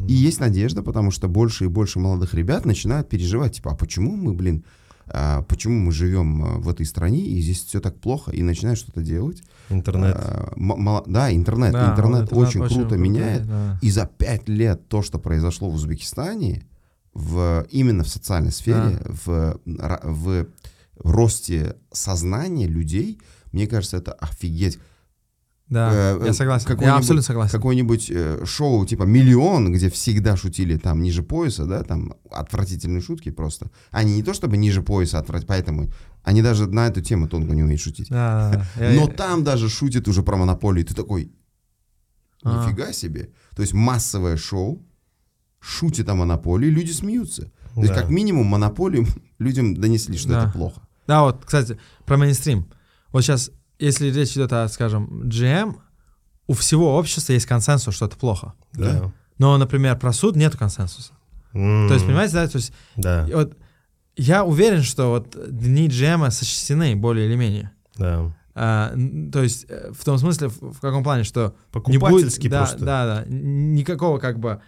Speaker 1: И есть надежда, потому что больше и больше молодых ребят начинают переживать, типа, а почему мы, блин, а, почему мы живем а, в этой стране, и здесь все так плохо, и начинают что-то делать.
Speaker 3: Интернет.
Speaker 1: А, мало- да, интернет.
Speaker 2: Да,
Speaker 1: интернет,
Speaker 2: вот
Speaker 1: очень, круто
Speaker 2: крутой,
Speaker 1: меняет.
Speaker 2: да.
Speaker 1: И за пять лет то, что произошло в Узбекистане, в, именно в социальной сфере, в, ра- в росте сознания людей, мне кажется, это офигеть.
Speaker 2: Да,
Speaker 1: Э,
Speaker 2: я согласен. Я абсолютно согласен.
Speaker 1: Какое-нибудь э, шоу типа «Миллион», где всегда шутили там ниже пояса, да, там отвратительные шутки просто. Они не то чтобы ниже пояса, отврат... поэтому они даже на эту тему тонко не умеют шутить.
Speaker 2: Да, да, да. Я-
Speaker 1: Но там даже шутят уже про монополию. Ты такой,
Speaker 2: А.
Speaker 1: нифига себе. То есть массовое шоу, шутит о монополии, люди смеются. То есть
Speaker 3: Да.
Speaker 1: как минимум монополию людям донесли, что
Speaker 2: Да.
Speaker 1: это плохо.
Speaker 2: Да, вот, кстати, про мейнстрим. Вот сейчас, если речь идет о, скажем, GM, у всего общества есть консенсус, что это плохо.
Speaker 3: Да.
Speaker 2: Но, например, про суд нет консенсуса.
Speaker 3: М,
Speaker 2: То есть, понимаете, да, то есть
Speaker 3: Да,
Speaker 2: вот я уверен, что вот дни GM сочтены более или менее.
Speaker 3: да.
Speaker 2: А, то есть э, в том смысле, в, в каком плане, что не будет,
Speaker 3: Покупательский
Speaker 2: да,
Speaker 3: просто.
Speaker 2: да, да, никакого как бы,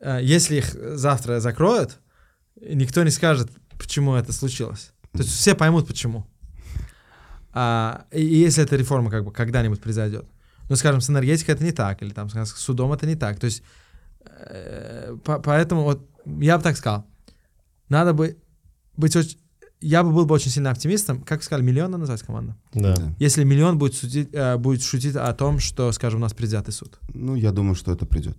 Speaker 2: э, если их завтра закроют, никто не скажет, почему это случилось. То есть все поймут, почему. А, и, если эта реформа как бы когда-нибудь произойдет. Ну, скажем, с энергетикой это не так, или там скажем, с судом это не так. То есть, э, по- поэтому вот я бы так сказал, надо бы быть очень... Я бы был бы очень сильно оптимистом. Как вы сказали, миллион надо назвать команда?
Speaker 3: Да.
Speaker 1: Да.
Speaker 2: Если миллион будет, судить, э, будет шутить о том, что, скажем, у нас предвзятый суд.
Speaker 1: Ну, я думаю, что это придет.